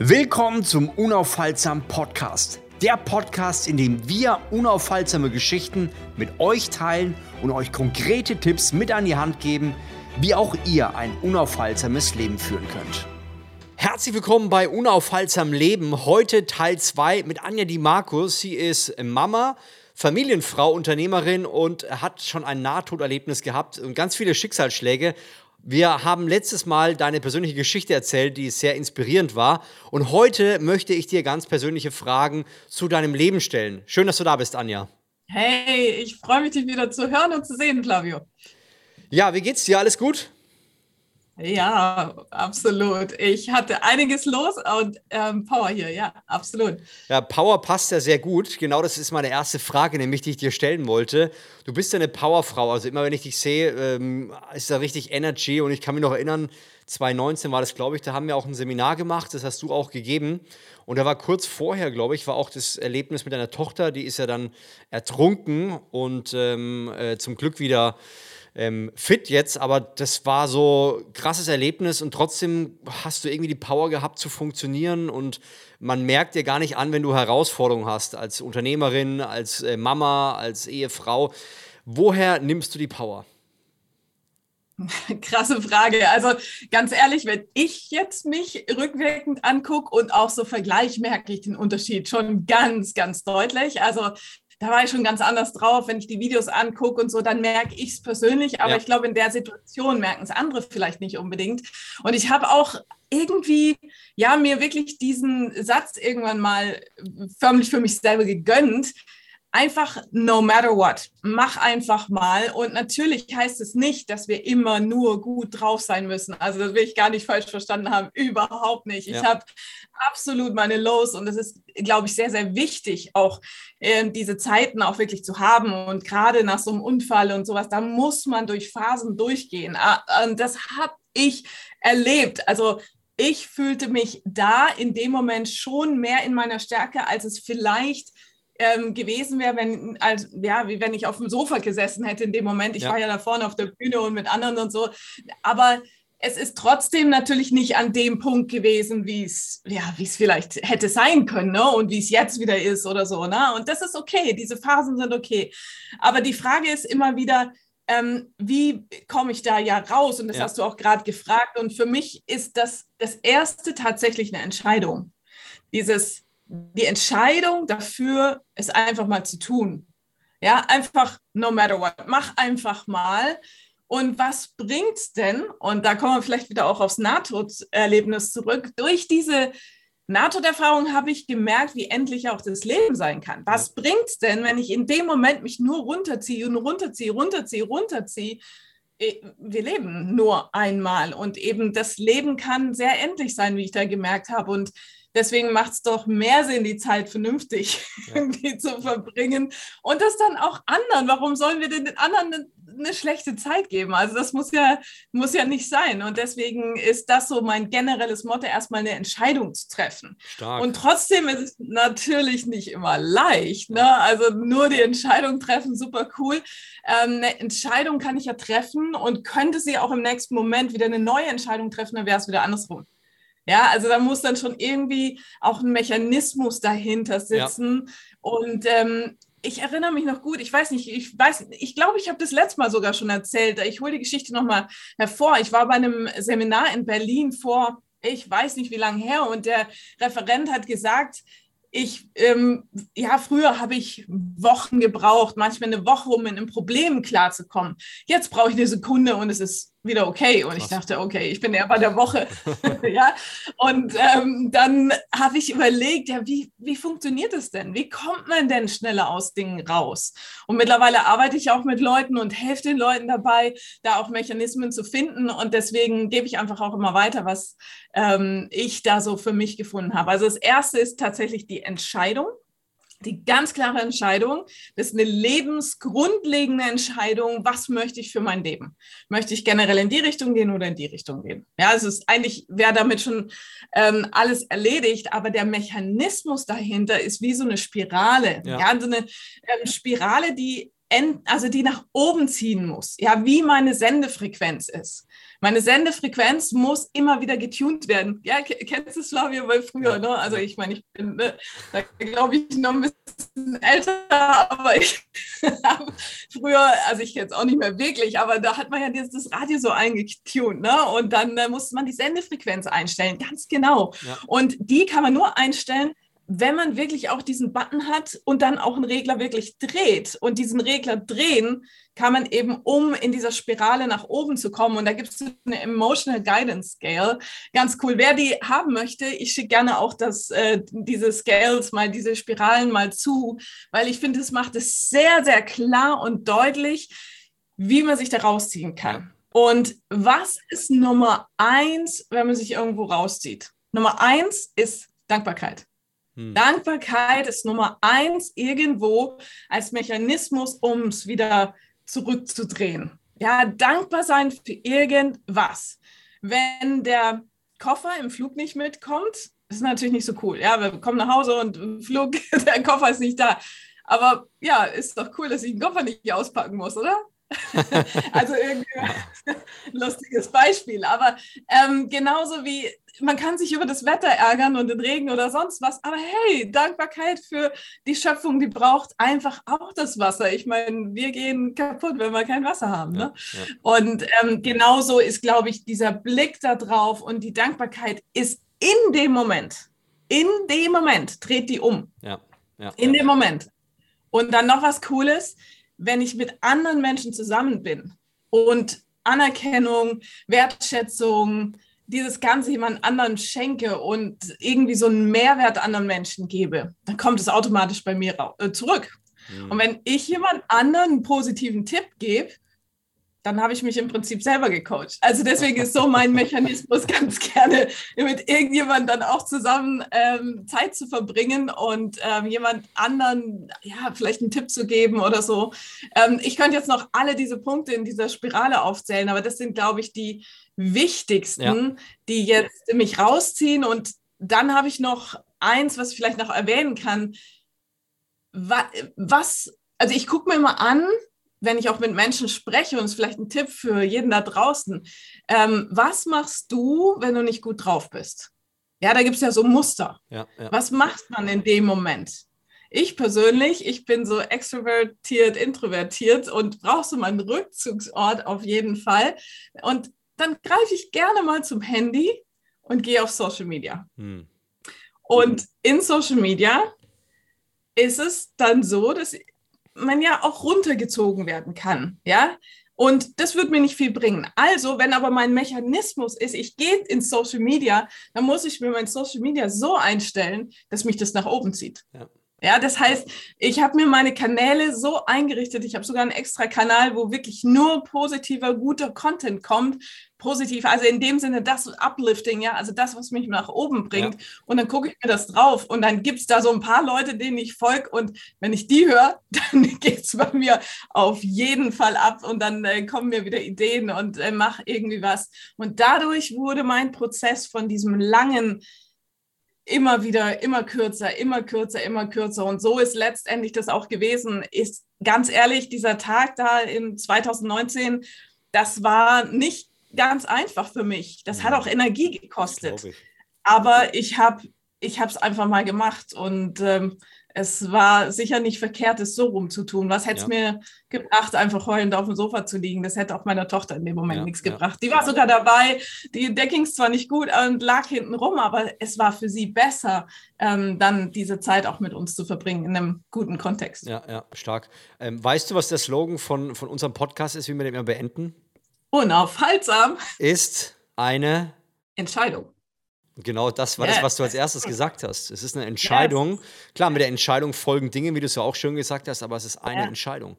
Willkommen zum Unaufhaltsam Podcast. Der Podcast, in dem wir unaufhaltsame Geschichten mit euch teilen und euch konkrete Tipps mit an die Hand geben, wie auch ihr ein unaufhaltsames Leben führen könnt. Herzlich willkommen bei Unaufhaltsam Leben. Heute Teil 2 mit Anja Di Markus. Sie ist Mama, Familienfrau, Unternehmerin und hat schon ein Nahtoderlebnis gehabt und ganz viele Schicksalsschläge. Wir haben letztes Mal deine persönliche Geschichte erzählt, die sehr inspirierend war. Und heute möchte ich dir ganz persönliche Fragen zu deinem Leben stellen. Schön, dass du da bist, Anja. Hey, ich freue mich, dich wieder zu hören und zu sehen, Flavio. Ja, wie geht's dir? Alles gut? Ja, absolut. Ich hatte einiges los und ähm, Power hier, ja, absolut. Ja, Power passt ja sehr gut. Genau das ist meine erste Frage, nämlich die ich dir stellen wollte. Du bist ja eine Powerfrau, also immer wenn ich dich sehe, ähm, ist da richtig Energy und ich kann mich noch erinnern, 2019 war das, glaube ich, da haben wir auch ein Seminar gemacht, das hast du auch gegeben. Und da war kurz vorher, glaube ich, war auch das Erlebnis mit deiner Tochter, die ist ja dann ertrunken und ähm, äh, zum Glück wieder ähm, fit jetzt, aber das war so ein krasses Erlebnis und trotzdem hast du irgendwie die Power gehabt zu funktionieren und man merkt dir gar nicht an, wenn du Herausforderungen hast als Unternehmerin, als äh, Mama, als Ehefrau. Woher nimmst du die Power? Krasse Frage. Also ganz ehrlich, wenn ich jetzt mich rückwirkend angucke und auch so vergleiche, merke ich den Unterschied schon ganz, ganz deutlich. Also da war ich schon ganz anders drauf. Wenn ich die Videos angucke und so, dann merke ich es persönlich. Aber ja. ich glaube, in der Situation merken es andere vielleicht nicht unbedingt. Und ich habe auch irgendwie, ja, mir wirklich diesen Satz irgendwann mal förmlich für mich selber gegönnt einfach no matter what, mach einfach mal. Und natürlich heißt es nicht, dass wir immer nur gut drauf sein müssen. Also das will ich gar nicht falsch verstanden haben, überhaupt nicht. Ja. Ich habe absolut meine Lows und es ist, glaube ich, sehr, sehr wichtig, auch äh, diese Zeiten auch wirklich zu haben. Und gerade nach so einem Unfall und sowas, da muss man durch Phasen durchgehen. Ah, und das habe ich erlebt. Also ich fühlte mich da in dem Moment schon mehr in meiner Stärke, als es vielleicht ähm, gewesen wäre, wenn, als, ja, wie wenn ich auf dem Sofa gesessen hätte in dem Moment. Ich ja. war ja da vorne auf der Bühne und mit anderen und so. Aber es ist trotzdem natürlich nicht an dem Punkt gewesen, wie es ja, wie es vielleicht hätte sein können, ne? Und wie es jetzt wieder ist oder so, ne? Und das ist okay. Diese Phasen sind okay. Aber die Frage ist immer wieder, ähm, wie komme ich da ja raus? Und das ja. hast du auch gerade gefragt. Und für mich ist das das erste tatsächlich eine Entscheidung. Dieses die Entscheidung dafür, es einfach mal zu tun. Ja, einfach no matter what. Mach einfach mal. Und was bringt's denn? Und da kommen wir vielleicht wieder auch aufs Nahtoderlebnis zurück. Durch diese Nahtoderfahrung habe ich gemerkt, wie endlich auch das Leben sein kann. Was bringt's denn, wenn ich in dem Moment mich nur runterziehe und runterziehe, runterziehe, runterziehe? Äh, wir leben nur einmal und eben das Leben kann sehr endlich sein, wie ich da gemerkt habe. Und Deswegen macht es doch mehr Sinn, die Zeit vernünftig ja. irgendwie zu verbringen und das dann auch anderen. Warum sollen wir denn den anderen eine, eine schlechte Zeit geben? Also das muss ja, muss ja nicht sein. Und deswegen ist das so mein generelles Motto, erstmal eine Entscheidung zu treffen. Stark. Und trotzdem ist es natürlich nicht immer leicht. Ne? Also nur die Entscheidung treffen, super cool. Ähm, eine Entscheidung kann ich ja treffen und könnte sie auch im nächsten Moment wieder eine neue Entscheidung treffen, dann wäre es wieder andersrum. Ja, also da muss dann schon irgendwie auch ein Mechanismus dahinter sitzen. Ja. Und ähm, ich erinnere mich noch gut, ich weiß nicht, ich weiß, ich glaube, ich habe das letzte Mal sogar schon erzählt. Ich hole die Geschichte nochmal hervor. Ich war bei einem Seminar in Berlin vor, ich weiß nicht wie lange her, und der Referent hat gesagt, ich, ähm, ja, früher habe ich Wochen gebraucht, manchmal eine Woche, um mit einem Problem klarzukommen. Jetzt brauche ich eine Sekunde und es ist wieder okay. Und Krass. ich dachte, okay, ich bin eher bei der Woche. ja. Und ähm, dann habe ich überlegt, ja, wie, wie funktioniert es denn? Wie kommt man denn schneller aus Dingen raus? Und mittlerweile arbeite ich auch mit Leuten und helfe den Leuten dabei, da auch Mechanismen zu finden. Und deswegen gebe ich einfach auch immer weiter, was ähm, ich da so für mich gefunden habe. Also das erste ist tatsächlich die Entscheidung die ganz klare Entscheidung, das ist eine lebensgrundlegende Entscheidung, was möchte ich für mein Leben? Möchte ich generell in die Richtung gehen oder in die Richtung gehen? Ja, es ist eigentlich, wäre damit schon ähm, alles erledigt, aber der Mechanismus dahinter ist wie so eine Spirale. Ja, ja so eine ähm, Spirale, die also die nach oben ziehen muss, ja, wie meine Sendefrequenz ist. Meine Sendefrequenz muss immer wieder getuned werden. Ja, kennst du es, Flavio, weil früher, ne? Also ich meine, ich bin, ne, da glaube ich noch ein bisschen älter, aber ich habe früher, also ich es auch nicht mehr wirklich, aber da hat man ja das Radio so eingetuned, ne? Und dann äh, musste man die Sendefrequenz einstellen, ganz genau. Ja. Und die kann man nur einstellen, wenn man wirklich auch diesen Button hat und dann auch einen Regler wirklich dreht und diesen Regler drehen, kann man eben, um in dieser Spirale nach oben zu kommen. Und da gibt es eine Emotional Guidance Scale. Ganz cool. Wer die haben möchte, ich schicke gerne auch das, äh, diese Scales mal, diese Spiralen mal zu, weil ich finde, es macht es sehr, sehr klar und deutlich, wie man sich da rausziehen kann. Und was ist Nummer eins, wenn man sich irgendwo rauszieht? Nummer eins ist Dankbarkeit. Hm. Dankbarkeit ist Nummer eins irgendwo als Mechanismus, um es wieder zurückzudrehen. Ja, dankbar sein für irgendwas. Wenn der Koffer im Flug nicht mitkommt, ist natürlich nicht so cool. Ja, wir kommen nach Hause und im Flug, der Koffer ist nicht da. Aber ja, ist doch cool, dass ich den Koffer nicht auspacken muss, oder? also irgendwie ein lustiges Beispiel. Aber ähm, genauso wie man kann sich über das Wetter ärgern und den Regen oder sonst was, aber hey, Dankbarkeit für die Schöpfung, die braucht einfach auch das Wasser. Ich meine, wir gehen kaputt, wenn wir kein Wasser haben. Ne? Ja, ja. Und ähm, genauso ist, glaube ich, dieser Blick da drauf und die Dankbarkeit ist in dem Moment, in dem Moment, dreht die um. Ja, ja, in dem Moment. Und dann noch was Cooles, wenn ich mit anderen Menschen zusammen bin und Anerkennung, Wertschätzung, dieses Ganze jemand anderen schenke und irgendwie so einen Mehrwert anderen Menschen gebe, dann kommt es automatisch bei mir äh, zurück. Mhm. Und wenn ich jemand anderen einen positiven Tipp gebe, dann habe ich mich im Prinzip selber gecoacht. Also deswegen ist so mein Mechanismus ganz gerne mit irgendjemand dann auch zusammen ähm, Zeit zu verbringen und ähm, jemand anderen, ja, vielleicht einen Tipp zu geben oder so. Ähm, ich könnte jetzt noch alle diese Punkte in dieser Spirale aufzählen, aber das sind, glaube ich, die wichtigsten, ja. die jetzt mich rausziehen. Und dann habe ich noch eins, was ich vielleicht noch erwähnen kann. Was, also ich gucke mir mal an, wenn ich auch mit Menschen spreche, und es ist vielleicht ein Tipp für jeden da draußen, ähm, was machst du, wenn du nicht gut drauf bist? Ja, da gibt es ja so Muster. Ja, ja. Was macht man in dem Moment? Ich persönlich, ich bin so extrovertiert, introvertiert und brauche so meinen Rückzugsort auf jeden Fall. Und dann greife ich gerne mal zum Handy und gehe auf Social Media. Hm. Und in Social Media ist es dann so, dass man ja auch runtergezogen werden kann, ja. Und das wird mir nicht viel bringen. Also, wenn aber mein Mechanismus ist, ich gehe in Social Media, dann muss ich mir mein Social Media so einstellen, dass mich das nach oben zieht. Ja. Ja, das heißt, ich habe mir meine Kanäle so eingerichtet. Ich habe sogar einen extra Kanal, wo wirklich nur positiver, guter Content kommt. Positiv, also in dem Sinne das Uplifting, ja, also das, was mich nach oben bringt. Ja. Und dann gucke ich mir das drauf und dann gibt es da so ein paar Leute, denen ich folge. Und wenn ich die höre, dann geht es bei mir auf jeden Fall ab und dann äh, kommen mir wieder Ideen und äh, mache irgendwie was. Und dadurch wurde mein Prozess von diesem langen, immer wieder, immer kürzer, immer kürzer, immer kürzer. Und so ist letztendlich das auch gewesen. Ist ganz ehrlich, dieser Tag da in 2019, das war nicht ganz einfach für mich. Das hat auch Energie gekostet. Ich. Aber ich habe ich es einfach mal gemacht und ähm, es war sicher nicht verkehrt, es so rumzutun. Was hätte es ja. mir gebracht, einfach heulend auf dem Sofa zu liegen? Das hätte auch meiner Tochter in dem Moment ja, nichts gebracht. Die war sogar dabei. Die Decking zwar nicht gut und lag hinten rum, aber es war für sie besser, ähm, dann diese Zeit auch mit uns zu verbringen in einem guten Kontext. Ja, ja, stark. Ähm, weißt du, was der Slogan von, von unserem Podcast ist, wie wir den immer beenden? Unaufhaltsam. Ist eine Entscheidung. Genau das war yes. das, was du als erstes gesagt hast. Es ist eine Entscheidung. Yes. Klar, mit der Entscheidung folgen Dinge, wie du es ja auch schön gesagt hast, aber es ist eine yeah. Entscheidung.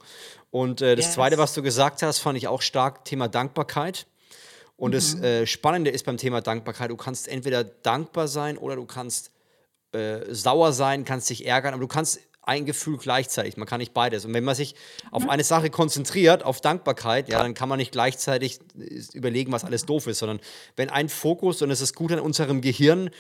Und äh, das yes. Zweite, was du gesagt hast, fand ich auch stark, Thema Dankbarkeit. Und mhm. das äh, Spannende ist beim Thema Dankbarkeit, du kannst entweder dankbar sein oder du kannst äh, sauer sein, kannst dich ärgern, aber du kannst ein Gefühl gleichzeitig. Man kann nicht beides. Und wenn man sich auf mhm. eine Sache konzentriert, auf Dankbarkeit, ja, dann kann man nicht gleichzeitig äh, überlegen, was alles doof ist, sondern wenn ein Fokus, und es ist gut an unserem Gehirn,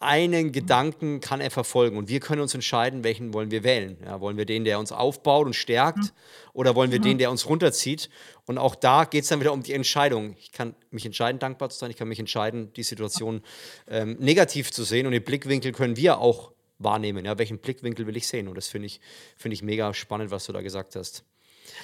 einen Gedanken kann er verfolgen und wir können uns entscheiden, welchen wollen wir wählen. Ja, wollen wir den, der uns aufbaut und stärkt mhm. oder wollen wir mhm. den, der uns runterzieht? Und auch da geht es dann wieder um die Entscheidung. Ich kann mich entscheiden, dankbar zu sein, ich kann mich entscheiden, die Situation ähm, negativ zu sehen und den Blickwinkel können wir auch wahrnehmen. Ja, welchen Blickwinkel will ich sehen? Und das finde ich, find ich mega spannend, was du da gesagt hast.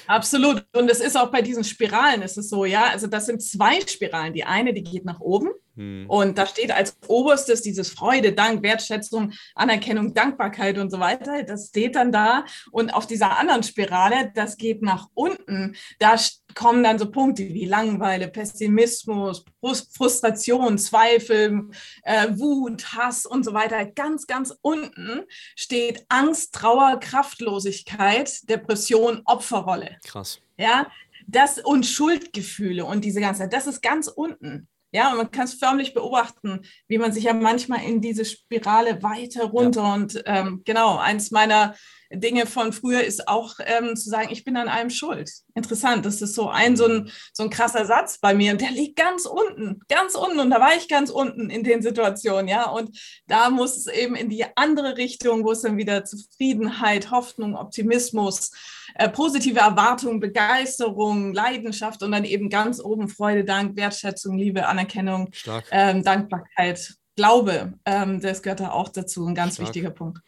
Absolut. Und es ist auch bei diesen Spiralen, ist es so, ja. Also das sind zwei Spiralen. Die eine, die geht nach oben. Hm. Und da steht als oberstes dieses Freude, Dank, Wertschätzung, Anerkennung, Dankbarkeit und so weiter. Das steht dann da. Und auf dieser anderen Spirale, das geht nach unten. Da kommen dann so Punkte wie Langweile, Pessimismus, Frustration, Zweifel, äh, Wut, Hass und so weiter. Ganz, ganz unten steht Angst, Trauer, Kraftlosigkeit, Depression, Opferrolle. Krass. Ja, das und Schuldgefühle und diese ganze, das ist ganz unten. Ja, und man kann es förmlich beobachten, wie man sich ja manchmal in diese Spirale weiter runter ja. und ähm, genau, eins meiner Dinge von früher ist auch ähm, zu sagen, ich bin an allem schuld. Interessant, das ist so ein, so ein so ein krasser Satz bei mir und der liegt ganz unten, ganz unten und da war ich ganz unten in den Situationen, ja, und da muss es eben in die andere Richtung, wo es dann wieder Zufriedenheit, Hoffnung, Optimismus, äh, positive Erwartung, Begeisterung, Leidenschaft und dann eben ganz oben Freude, Dank, Wertschätzung, Liebe, Anerkennung, ähm, Dankbarkeit, Glaube, ähm, das gehört da auch dazu, ein ganz Stark. wichtiger Punkt.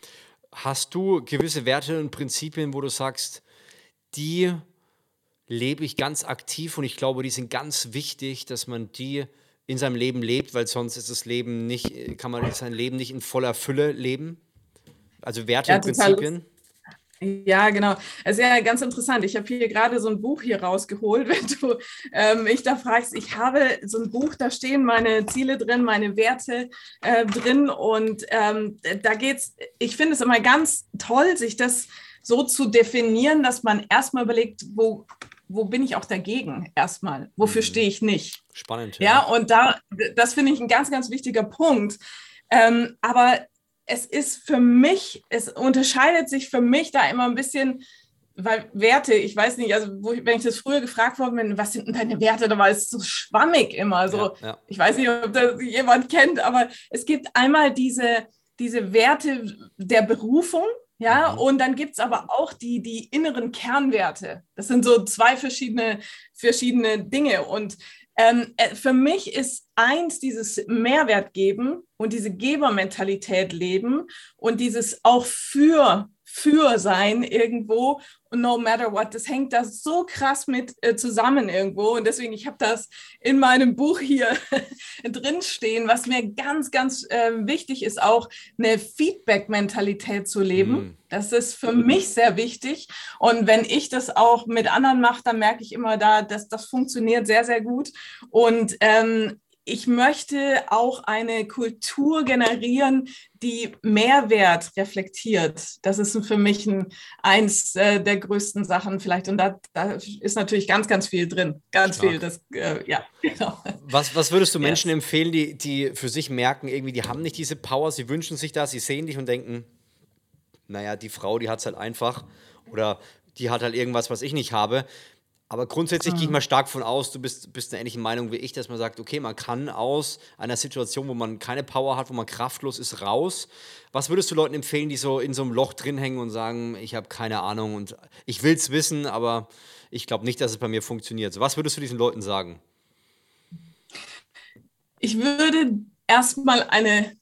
Hast du gewisse Werte und Prinzipien, wo du sagst, die lebe ich ganz aktiv und ich glaube, die sind ganz wichtig, dass man die in seinem Leben lebt, weil sonst ist das Leben nicht, kann man sein Leben nicht in voller Fülle leben? Also Werte ja, und Prinzipien? Ja, genau. Es ist ja ganz interessant. Ich habe hier gerade so ein Buch hier rausgeholt, wenn du ähm, mich da fragst. Ich habe so ein Buch, da stehen meine Ziele drin, meine Werte äh, drin. Und ähm, da geht's, ich finde es immer ganz toll, sich das so zu definieren, dass man erstmal überlegt, wo, wo bin ich auch dagegen erstmal? Wofür mhm. stehe ich nicht? Spannend. Ja, ja und da, das finde ich ein ganz, ganz wichtiger Punkt. Ähm, aber es ist für mich, es unterscheidet sich für mich da immer ein bisschen, weil Werte, ich weiß nicht, also wo, wenn ich das früher gefragt worden bin, was sind denn deine Werte, da war es so schwammig immer. So, ja, ja. ich weiß nicht, ob das jemand kennt, aber es gibt einmal diese, diese Werte der Berufung, ja, mhm. und dann gibt es aber auch die, die inneren Kernwerte. Das sind so zwei verschiedene, verschiedene Dinge. Und ähm, äh, für mich ist eins dieses Mehrwert geben und diese Gebermentalität leben und dieses auch für für sein irgendwo und no matter what, das hängt da so krass mit äh, zusammen irgendwo. Und deswegen, ich habe das in meinem Buch hier drinstehen, was mir ganz, ganz äh, wichtig ist, auch eine Feedback-Mentalität zu leben. Mhm. Das ist für mich sehr wichtig. Und wenn ich das auch mit anderen mache, dann merke ich immer da, dass das funktioniert sehr, sehr gut. Und ähm, ich möchte auch eine Kultur generieren, die Mehrwert reflektiert. Das ist für mich ein, eins äh, der größten Sachen vielleicht. Und da, da, ist natürlich ganz, ganz viel drin. Ganz Stark. viel. Das, äh, ja, genau. Was, was würdest du Menschen yes. empfehlen, die, die für sich merken, irgendwie, die haben nicht diese Power, sie wünschen sich das, sie sehen dich und denken, naja, die Frau, die hat es halt einfach. Oder die hat halt irgendwas, was ich nicht habe. Aber grundsätzlich mhm. gehe ich mal stark von aus, du bist, bist einer ähnlichen Meinung wie ich, dass man sagt, okay, man kann aus einer Situation, wo man keine Power hat, wo man kraftlos ist, raus. Was würdest du Leuten empfehlen, die so in so einem Loch drin hängen und sagen, ich habe keine Ahnung und ich will es wissen, aber ich glaube nicht, dass es bei mir funktioniert. So, was würdest du diesen Leuten sagen? Ich würde erstmal eine,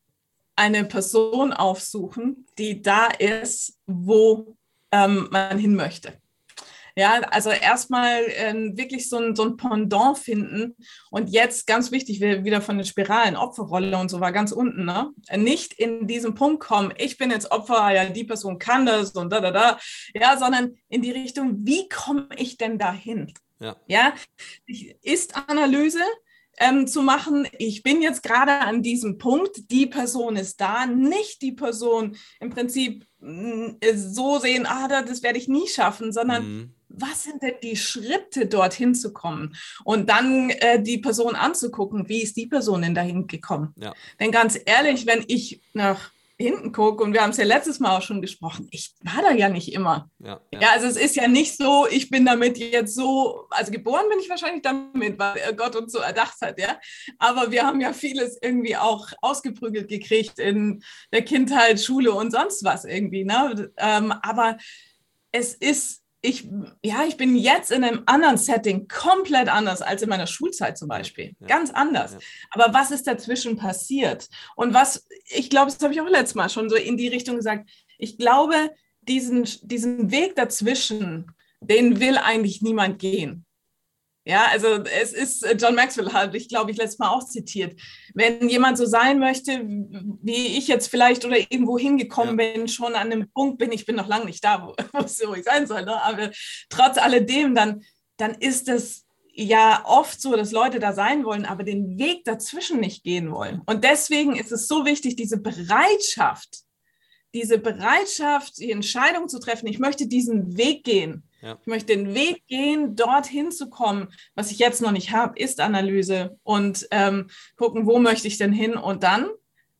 eine Person aufsuchen, die da ist, wo ähm, man hin möchte. Ja, also erstmal äh, wirklich so ein, so ein Pendant finden. Und jetzt ganz wichtig, wir wieder von den Spiralen, Opferrolle und so war ganz unten, ne? Nicht in diesen Punkt kommen, ich bin jetzt Opfer, ja, die Person kann das und da, da, da. Ja, sondern in die Richtung, wie komme ich denn dahin? Ja. ja, Ist-Analyse, ähm, zu machen, ich bin jetzt gerade an diesem Punkt, die Person ist da, nicht die Person im Prinzip mh, mm, so sehen, ah, das werde ich nie schaffen, sondern mhm was sind denn die Schritte, dorthin zu kommen? Und dann äh, die Person anzugucken, wie ist die Person denn dahin gekommen? Ja. Denn ganz ehrlich, wenn ich nach hinten gucke, und wir haben es ja letztes Mal auch schon gesprochen, ich war da ja nicht immer. Ja, ja. ja, also es ist ja nicht so, ich bin damit jetzt so, also geboren bin ich wahrscheinlich damit, weil Gott uns so erdacht hat, ja. Aber wir haben ja vieles irgendwie auch ausgeprügelt gekriegt in der Kindheit, Schule und sonst was irgendwie. Ne? Ähm, aber es ist ich, ja, ich bin jetzt in einem anderen Setting komplett anders als in meiner Schulzeit zum Beispiel. Ja. Ganz anders. Ja. Aber was ist dazwischen passiert? Und was, ich glaube, das habe ich auch letztes Mal schon so in die Richtung gesagt. Ich glaube, diesen, diesen Weg dazwischen, den will eigentlich niemand gehen. Ja, also es ist, äh, John Maxwell hat, ich glaube, ich letztes Mal auch zitiert, wenn jemand so sein möchte, wie ich jetzt vielleicht oder irgendwo hingekommen ja. bin, schon an einem Punkt bin, ich bin noch lange nicht da, wo, wo ich sein soll, ne? aber trotz alledem, dann, dann ist es ja oft so, dass Leute da sein wollen, aber den Weg dazwischen nicht gehen wollen. Und deswegen ist es so wichtig, diese Bereitschaft, diese Bereitschaft, die Entscheidung zu treffen, ich möchte diesen Weg gehen ja. Ich möchte den Weg gehen, dorthin zu kommen. Was ich jetzt noch nicht habe, ist Analyse und ähm, gucken, wo möchte ich denn hin und dann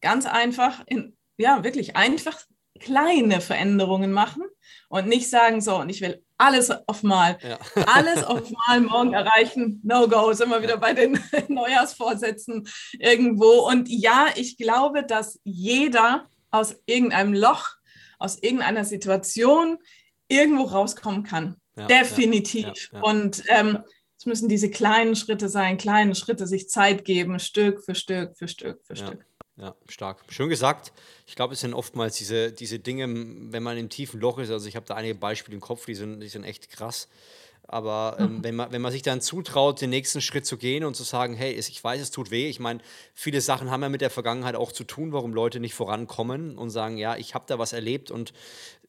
ganz einfach, in, ja, wirklich einfach kleine Veränderungen machen und nicht sagen, so, und ich will alles auf mal, ja. alles auf mal morgen erreichen. No go, sind wir wieder bei den Neujahrsvorsätzen irgendwo. Und ja, ich glaube, dass jeder aus irgendeinem Loch, aus irgendeiner Situation irgendwo rauskommen kann. Ja, Definitiv. Ja, ja, Und ähm, es müssen diese kleinen Schritte sein, kleine Schritte, sich Zeit geben, Stück für Stück für Stück für Stück. Ja, stark. Schön gesagt. Ich glaube, es sind oftmals diese, diese Dinge, wenn man im tiefen Loch ist. Also, ich habe da einige Beispiele im Kopf, die sind, die sind echt krass. Aber ähm, mhm. wenn, man, wenn man sich dann zutraut, den nächsten Schritt zu gehen und zu sagen, hey, ich weiß, es tut weh. Ich meine, viele Sachen haben ja mit der Vergangenheit auch zu tun, warum Leute nicht vorankommen und sagen, ja, ich habe da was erlebt und,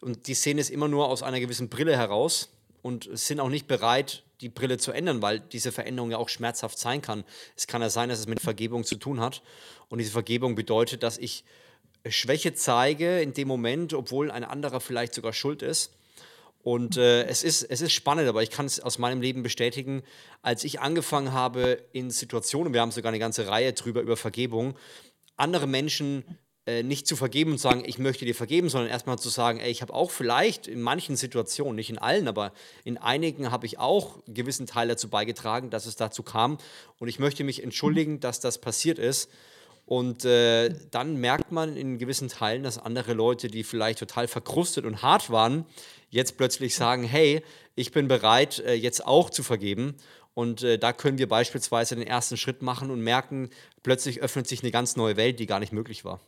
und die sehen es immer nur aus einer gewissen Brille heraus und sind auch nicht bereit, die Brille zu ändern, weil diese Veränderung ja auch schmerzhaft sein kann. Es kann ja sein, dass es mit Vergebung zu tun hat. Und diese Vergebung bedeutet, dass ich Schwäche zeige in dem Moment, obwohl ein anderer vielleicht sogar schuld ist und äh, es, ist, es ist spannend, aber ich kann es aus meinem Leben bestätigen, als ich angefangen habe in Situationen, wir haben sogar eine ganze Reihe drüber über Vergebung, andere Menschen äh, nicht zu vergeben und sagen, ich möchte dir vergeben, sondern erstmal zu sagen, ey, ich habe auch vielleicht in manchen Situationen, nicht in allen, aber in einigen habe ich auch einen gewissen Teil dazu beigetragen, dass es dazu kam. Und ich möchte mich entschuldigen, dass das passiert ist. Und äh, dann merkt man in gewissen Teilen, dass andere Leute, die vielleicht total verkrustet und hart waren, jetzt plötzlich sagen, hey, ich bin bereit, äh, jetzt auch zu vergeben. Und äh, da können wir beispielsweise den ersten Schritt machen und merken, plötzlich öffnet sich eine ganz neue Welt, die gar nicht möglich war.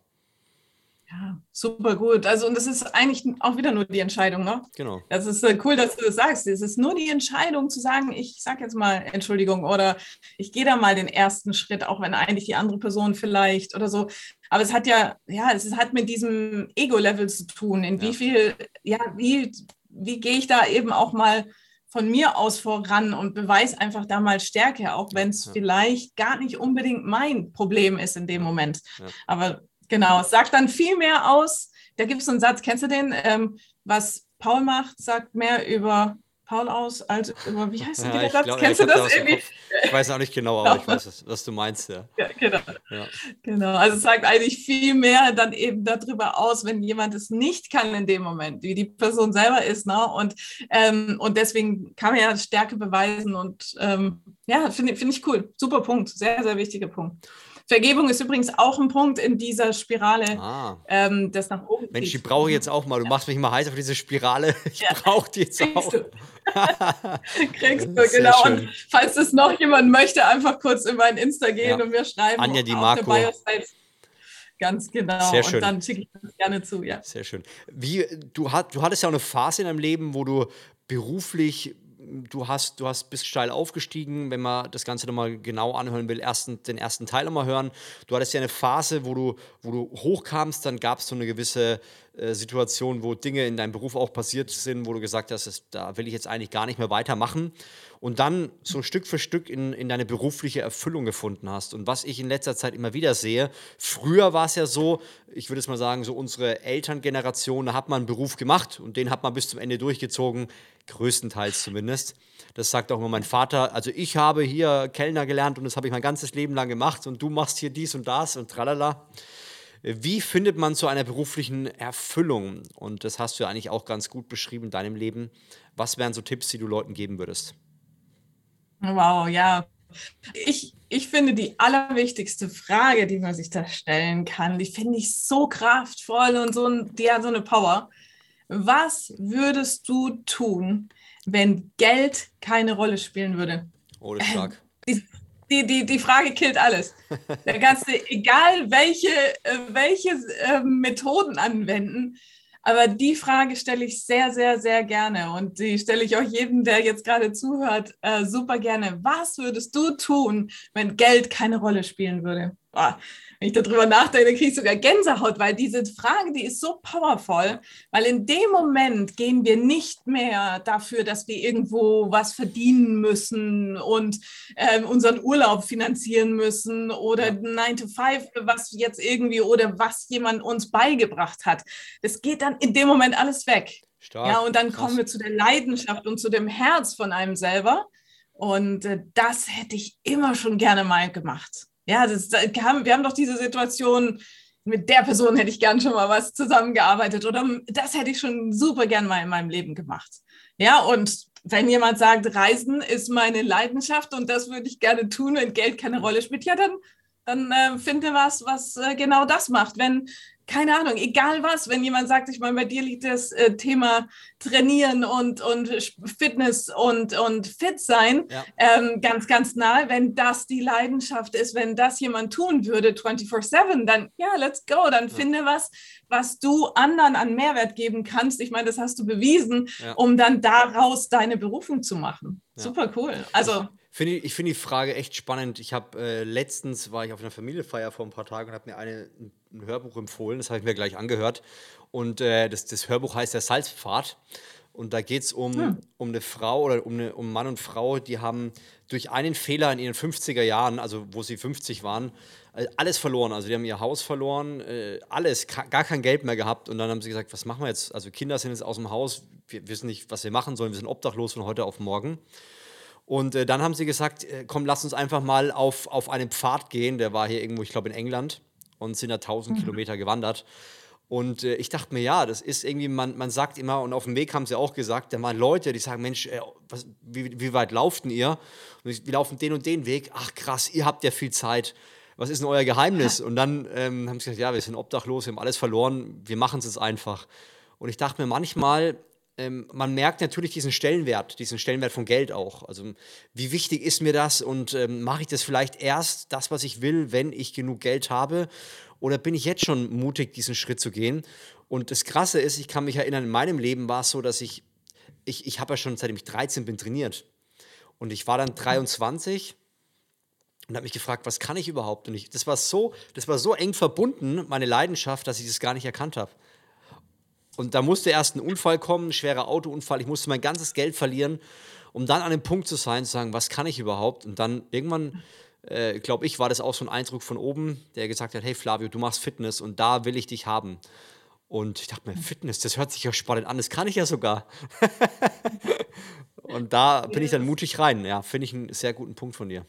Ja, super gut. Also, und das ist eigentlich auch wieder nur die Entscheidung, ne? Genau. Das ist äh, cool, dass du das sagst. Es ist nur die Entscheidung zu sagen, ich sage jetzt mal Entschuldigung oder ich gehe da mal den ersten Schritt, auch wenn eigentlich die andere Person vielleicht oder so. Aber es hat ja, ja, es hat mit diesem Ego-Level zu tun. In ja. wie viel, ja, wie, wie gehe ich da eben auch mal von mir aus voran und beweise einfach da mal Stärke, auch wenn es ja. vielleicht gar nicht unbedingt mein Problem ist in dem Moment. Ja. Aber Genau, es sagt dann viel mehr aus. Da gibt es einen Satz, kennst du den? Ähm, was Paul macht, sagt mehr über Paul aus als über, wie heißt ja, der Satz? Glaub, Kennst du das irgendwie? Ich weiß auch nicht genau, aber ich weiß, was du meinst, ja. ja genau. Ja. genau. Also es sagt eigentlich viel mehr dann eben darüber aus, wenn jemand es nicht kann in dem Moment, wie die Person selber ist. Ne? Und, ähm, und deswegen kann man ja Stärke beweisen und ähm, ja, finde find ich cool. Super Punkt, sehr, sehr wichtiger Punkt. Vergebung ist übrigens auch ein Punkt in dieser Spirale, ah. ähm, das nach oben Mensch, die brauche ich jetzt auch mal. Du ja. machst mich mal heiß auf diese Spirale. Ich ja. brauche die jetzt Kriegst auch. Du. Kriegst du, genau. Und falls das noch jemand möchte, einfach kurz in mein Insta gehen ja. und mir schreiben. Anja Di Marco. Ganz genau. Sehr schön. Und dann schicke ich das gerne zu, ja. Sehr schön. Wie, du, hat, du hattest ja auch eine Phase in deinem Leben, wo du beruflich du hast, du hast bist steil aufgestiegen, wenn man das Ganze nochmal genau anhören will, ersten, den ersten Teil nochmal hören. Du hattest ja eine Phase, wo du, wo du hochkamst, dann gab es so eine gewisse äh, Situation, wo Dinge in deinem Beruf auch passiert sind, wo du gesagt hast, das, da will ich jetzt eigentlich gar nicht mehr weitermachen und dann so Stück für Stück in, in deine berufliche Erfüllung gefunden hast. Und was ich in letzter Zeit immer wieder sehe, früher war es ja so, ich würde es mal sagen, so unsere Elterngeneration, da hat man einen Beruf gemacht und den hat man bis zum Ende durchgezogen, größtenteils zumindest. Das sagt auch immer mein Vater. Also ich habe hier Kellner gelernt und das habe ich mein ganzes Leben lang gemacht und du machst hier dies und das und tralala. Wie findet man zu einer beruflichen Erfüllung? Und das hast du ja eigentlich auch ganz gut beschrieben in deinem Leben. Was wären so Tipps, die du Leuten geben würdest? Wow, ja. Ich, ich finde die allerwichtigste Frage, die man sich da stellen kann, die finde ich so kraftvoll und so, die hat so eine Power. Was würdest du tun, wenn Geld keine Rolle spielen würde? Oh, das ist stark. Die, die, die, Frage killt alles. Kannst du, egal welche, äh, welche äh, Methoden anwenden, aber die Frage stelle ich sehr, sehr, sehr gerne und die stelle ich auch jedem, der jetzt gerade zuhört, äh, super gerne. Was würdest du tun, wenn Geld keine Rolle spielen würde? Boah, wenn ich darüber nachdenke, kriege ich sogar Gänsehaut, weil diese Frage, die ist so powerful, weil in dem Moment gehen wir nicht mehr dafür, dass wir irgendwo was verdienen müssen und äh, unseren Urlaub finanzieren müssen oder 9 to 5, was jetzt irgendwie oder was jemand uns beigebracht hat. Das geht dann in dem Moment alles weg. Stark, ja, und dann krass. kommen wir zu der Leidenschaft und zu dem Herz von einem selber. Und äh, das hätte ich immer schon gerne mal gemacht. Ja, das, wir haben doch diese Situation, mit der Person hätte ich gern schon mal was zusammengearbeitet oder das hätte ich schon super gern mal in meinem Leben gemacht. Ja, und wenn jemand sagt, Reisen ist meine Leidenschaft und das würde ich gerne tun, wenn Geld keine Rolle spielt, ja, dann, dann äh, finde was, was äh, genau das macht. Wenn keine Ahnung, egal was, wenn jemand sagt, ich meine, bei dir liegt das äh, Thema Trainieren und, und Fitness und, und fit sein ja. ähm, ganz, ganz nahe. Wenn das die Leidenschaft ist, wenn das jemand tun würde, 24-7, dann ja, let's go, dann ja. finde was, was du anderen an Mehrwert geben kannst. Ich meine, das hast du bewiesen, ja. um dann daraus deine Berufung zu machen. Super cool. Also Find ich, ich finde die Frage echt spannend. Ich habe äh, letztens war ich auf einer Familienfeier vor ein paar Tagen und habe mir eine, ein Hörbuch empfohlen. Das habe ich mir gleich angehört. Und äh, das, das Hörbuch heißt der Salzpfad. Und da geht es um, hm. um eine Frau oder um, eine, um Mann und Frau, die haben durch einen Fehler in ihren 50er Jahren, also wo sie 50 waren, äh, alles verloren. Also die haben ihr Haus verloren, äh, alles, gar kein Geld mehr gehabt. Und dann haben sie gesagt, was machen wir jetzt? Also Kinder sind jetzt aus dem Haus, wir wissen nicht, was wir machen sollen, wir sind obdachlos von heute auf morgen. Und äh, dann haben sie gesagt, äh, komm, lass uns einfach mal auf, auf einen Pfad gehen. Der war hier irgendwo, ich glaube, in England und sind da 1000 mhm. Kilometer gewandert. Und äh, ich dachte mir, ja, das ist irgendwie, man, man sagt immer, und auf dem Weg haben sie auch gesagt, da waren Leute, die sagen, Mensch, äh, was, wie, wie, weit lauft denn ihr? Und ich, wir laufen den und den Weg. Ach krass, ihr habt ja viel Zeit. Was ist denn euer Geheimnis? Und dann ähm, haben sie gesagt, ja, wir sind obdachlos, wir haben alles verloren, wir machen es jetzt einfach. Und ich dachte mir manchmal, ähm, man merkt natürlich diesen Stellenwert, diesen Stellenwert von Geld auch. Also wie wichtig ist mir das und ähm, mache ich das vielleicht erst das, was ich will, wenn ich genug Geld habe? Oder bin ich jetzt schon mutig, diesen Schritt zu gehen? Und das Krasse ist, ich kann mich erinnern, in meinem Leben war es so, dass ich, ich, ich habe ja schon seitdem ich 13 bin trainiert. Und ich war dann 23 und habe mich gefragt, was kann ich überhaupt? Und ich, das war so, das war so eng verbunden, meine Leidenschaft, dass ich das gar nicht erkannt habe. Und da musste erst ein Unfall kommen, ein schwerer Autounfall. Ich musste mein ganzes Geld verlieren, um dann an dem Punkt zu sein, zu sagen, was kann ich überhaupt? Und dann irgendwann, äh, glaube ich, war das auch so ein Eindruck von oben, der gesagt hat, hey Flavio, du machst Fitness und da will ich dich haben. Und ich dachte mir, Fitness, das hört sich ja spannend an, das kann ich ja sogar. und da bin ich dann mutig rein. Ja, finde ich einen sehr guten Punkt von dir.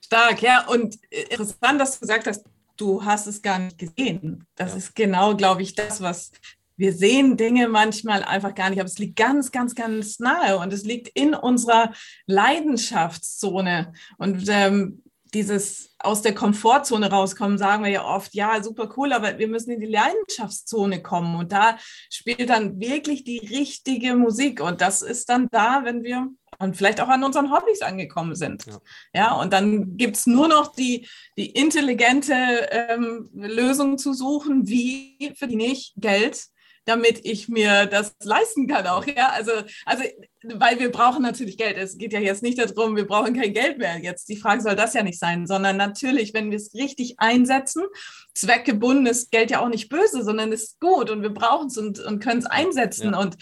Stark, ja. Und interessant, dass du gesagt hast, du hast es gar nicht gesehen. Das ja. ist genau, glaube ich, das, was wir sehen Dinge manchmal einfach gar nicht, aber es liegt ganz, ganz, ganz nahe und es liegt in unserer Leidenschaftszone. Und ähm, dieses aus der Komfortzone rauskommen, sagen wir ja oft, ja, super cool, aber wir müssen in die Leidenschaftszone kommen. Und da spielt dann wirklich die richtige Musik. Und das ist dann da, wenn wir und vielleicht auch an unseren Hobbys angekommen sind. Ja, ja und dann gibt es nur noch die, die intelligente ähm, Lösung zu suchen, wie verdiene ich Geld, damit ich mir das leisten kann auch. Ja, also, also, weil wir brauchen natürlich Geld. Es geht ja jetzt nicht darum, wir brauchen kein Geld mehr. Jetzt die Frage soll das ja nicht sein, sondern natürlich, wenn wir es richtig einsetzen, zweckgebunden ist Geld ja auch nicht böse, sondern ist gut und wir brauchen es und, und können es einsetzen. Ja. Und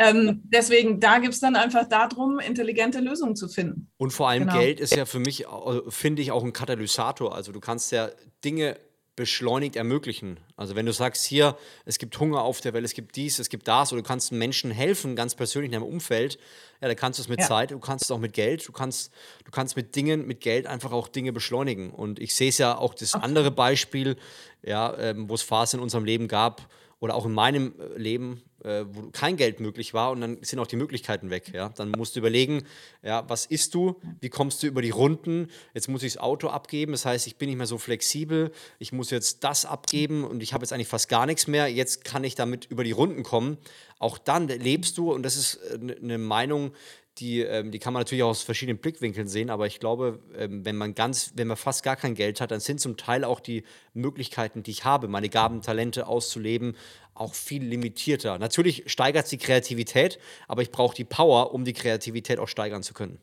ähm, deswegen, da gibt es dann einfach darum, intelligente Lösungen zu finden. Und vor allem genau. Geld ist ja für mich, finde ich, auch ein Katalysator. Also du kannst ja Dinge beschleunigt ermöglichen. Also wenn du sagst, hier, es gibt Hunger auf der Welt, es gibt dies, es gibt das, oder du kannst Menschen helfen, ganz persönlich in deinem Umfeld, ja, dann kannst du es mit ja. Zeit, du kannst es auch mit Geld, du kannst, du kannst mit Dingen, mit Geld einfach auch Dinge beschleunigen. Und ich sehe es ja auch das andere Beispiel, ja, ähm, wo es Phasen in unserem Leben gab, oder auch in meinem äh, Leben, äh, wo kein Geld möglich war und dann sind auch die Möglichkeiten weg. Ja? Dann musst du überlegen, ja, was isst du, wie kommst du über die Runden, jetzt muss ich das Auto abgeben, das heißt, ich bin nicht mehr so flexibel, ich muss jetzt das abgeben und ich habe jetzt eigentlich fast gar nichts mehr, jetzt kann ich damit über die Runden kommen. Auch dann lebst du, und das ist eine äh, ne Meinung, die, ähm, die kann man natürlich auch aus verschiedenen Blickwinkeln sehen, aber ich glaube, ähm, wenn man ganz, wenn man fast gar kein Geld hat, dann sind zum Teil auch die Möglichkeiten, die ich habe, meine Gaben, Talente auszuleben, auch viel limitierter. Natürlich steigert es die Kreativität, aber ich brauche die Power, um die Kreativität auch steigern zu können.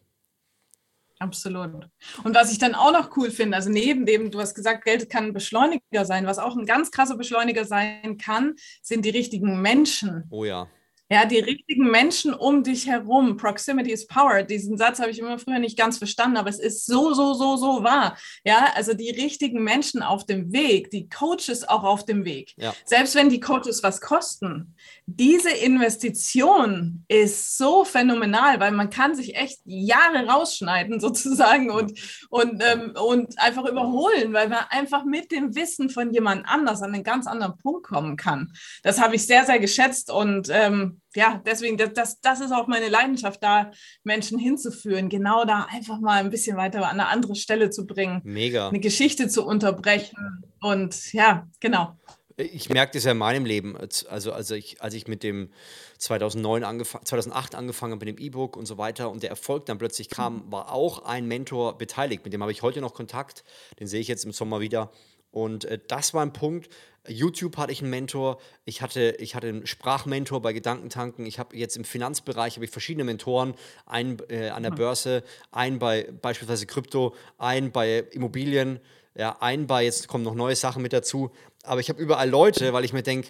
Absolut. Und was ich dann auch noch cool finde, also neben dem, du hast gesagt, Geld kann ein Beschleuniger sein, was auch ein ganz krasser Beschleuniger sein kann, sind die richtigen Menschen. Oh ja. Ja, die richtigen Menschen um dich herum. Proximity is power. Diesen Satz habe ich immer früher nicht ganz verstanden, aber es ist so, so, so, so wahr. Ja, also die richtigen Menschen auf dem Weg, die Coaches auch auf dem Weg. Ja. Selbst wenn die Coaches was kosten, diese Investition ist so phänomenal, weil man kann sich echt Jahre rausschneiden sozusagen und, und, ähm, und einfach überholen, weil man einfach mit dem Wissen von jemand anders an einen ganz anderen Punkt kommen kann. Das habe ich sehr, sehr geschätzt und ähm, ja, deswegen, das, das ist auch meine Leidenschaft, da Menschen hinzuführen, genau da einfach mal ein bisschen weiter an eine andere Stelle zu bringen. Mega. Eine Geschichte zu unterbrechen. Und ja, genau. Ich merke das ja in meinem Leben. Also, also ich, als ich mit dem 2009 angef 2008 angefangen habe mit dem E-Book und so weiter und der Erfolg dann plötzlich kam, mhm. war auch ein Mentor beteiligt. Mit dem habe ich heute noch Kontakt. Den sehe ich jetzt im Sommer wieder. Und äh, das war ein Punkt. YouTube hatte ich einen Mentor, ich hatte, ich hatte einen Sprachmentor bei Gedankentanken, ich habe jetzt im Finanzbereich habe ich verschiedene Mentoren, einen äh, an der hm. Börse, einen bei beispielsweise Krypto, einen bei Immobilien, ja, einen bei, jetzt kommen noch neue Sachen mit dazu, aber ich habe überall Leute, weil ich mir denke,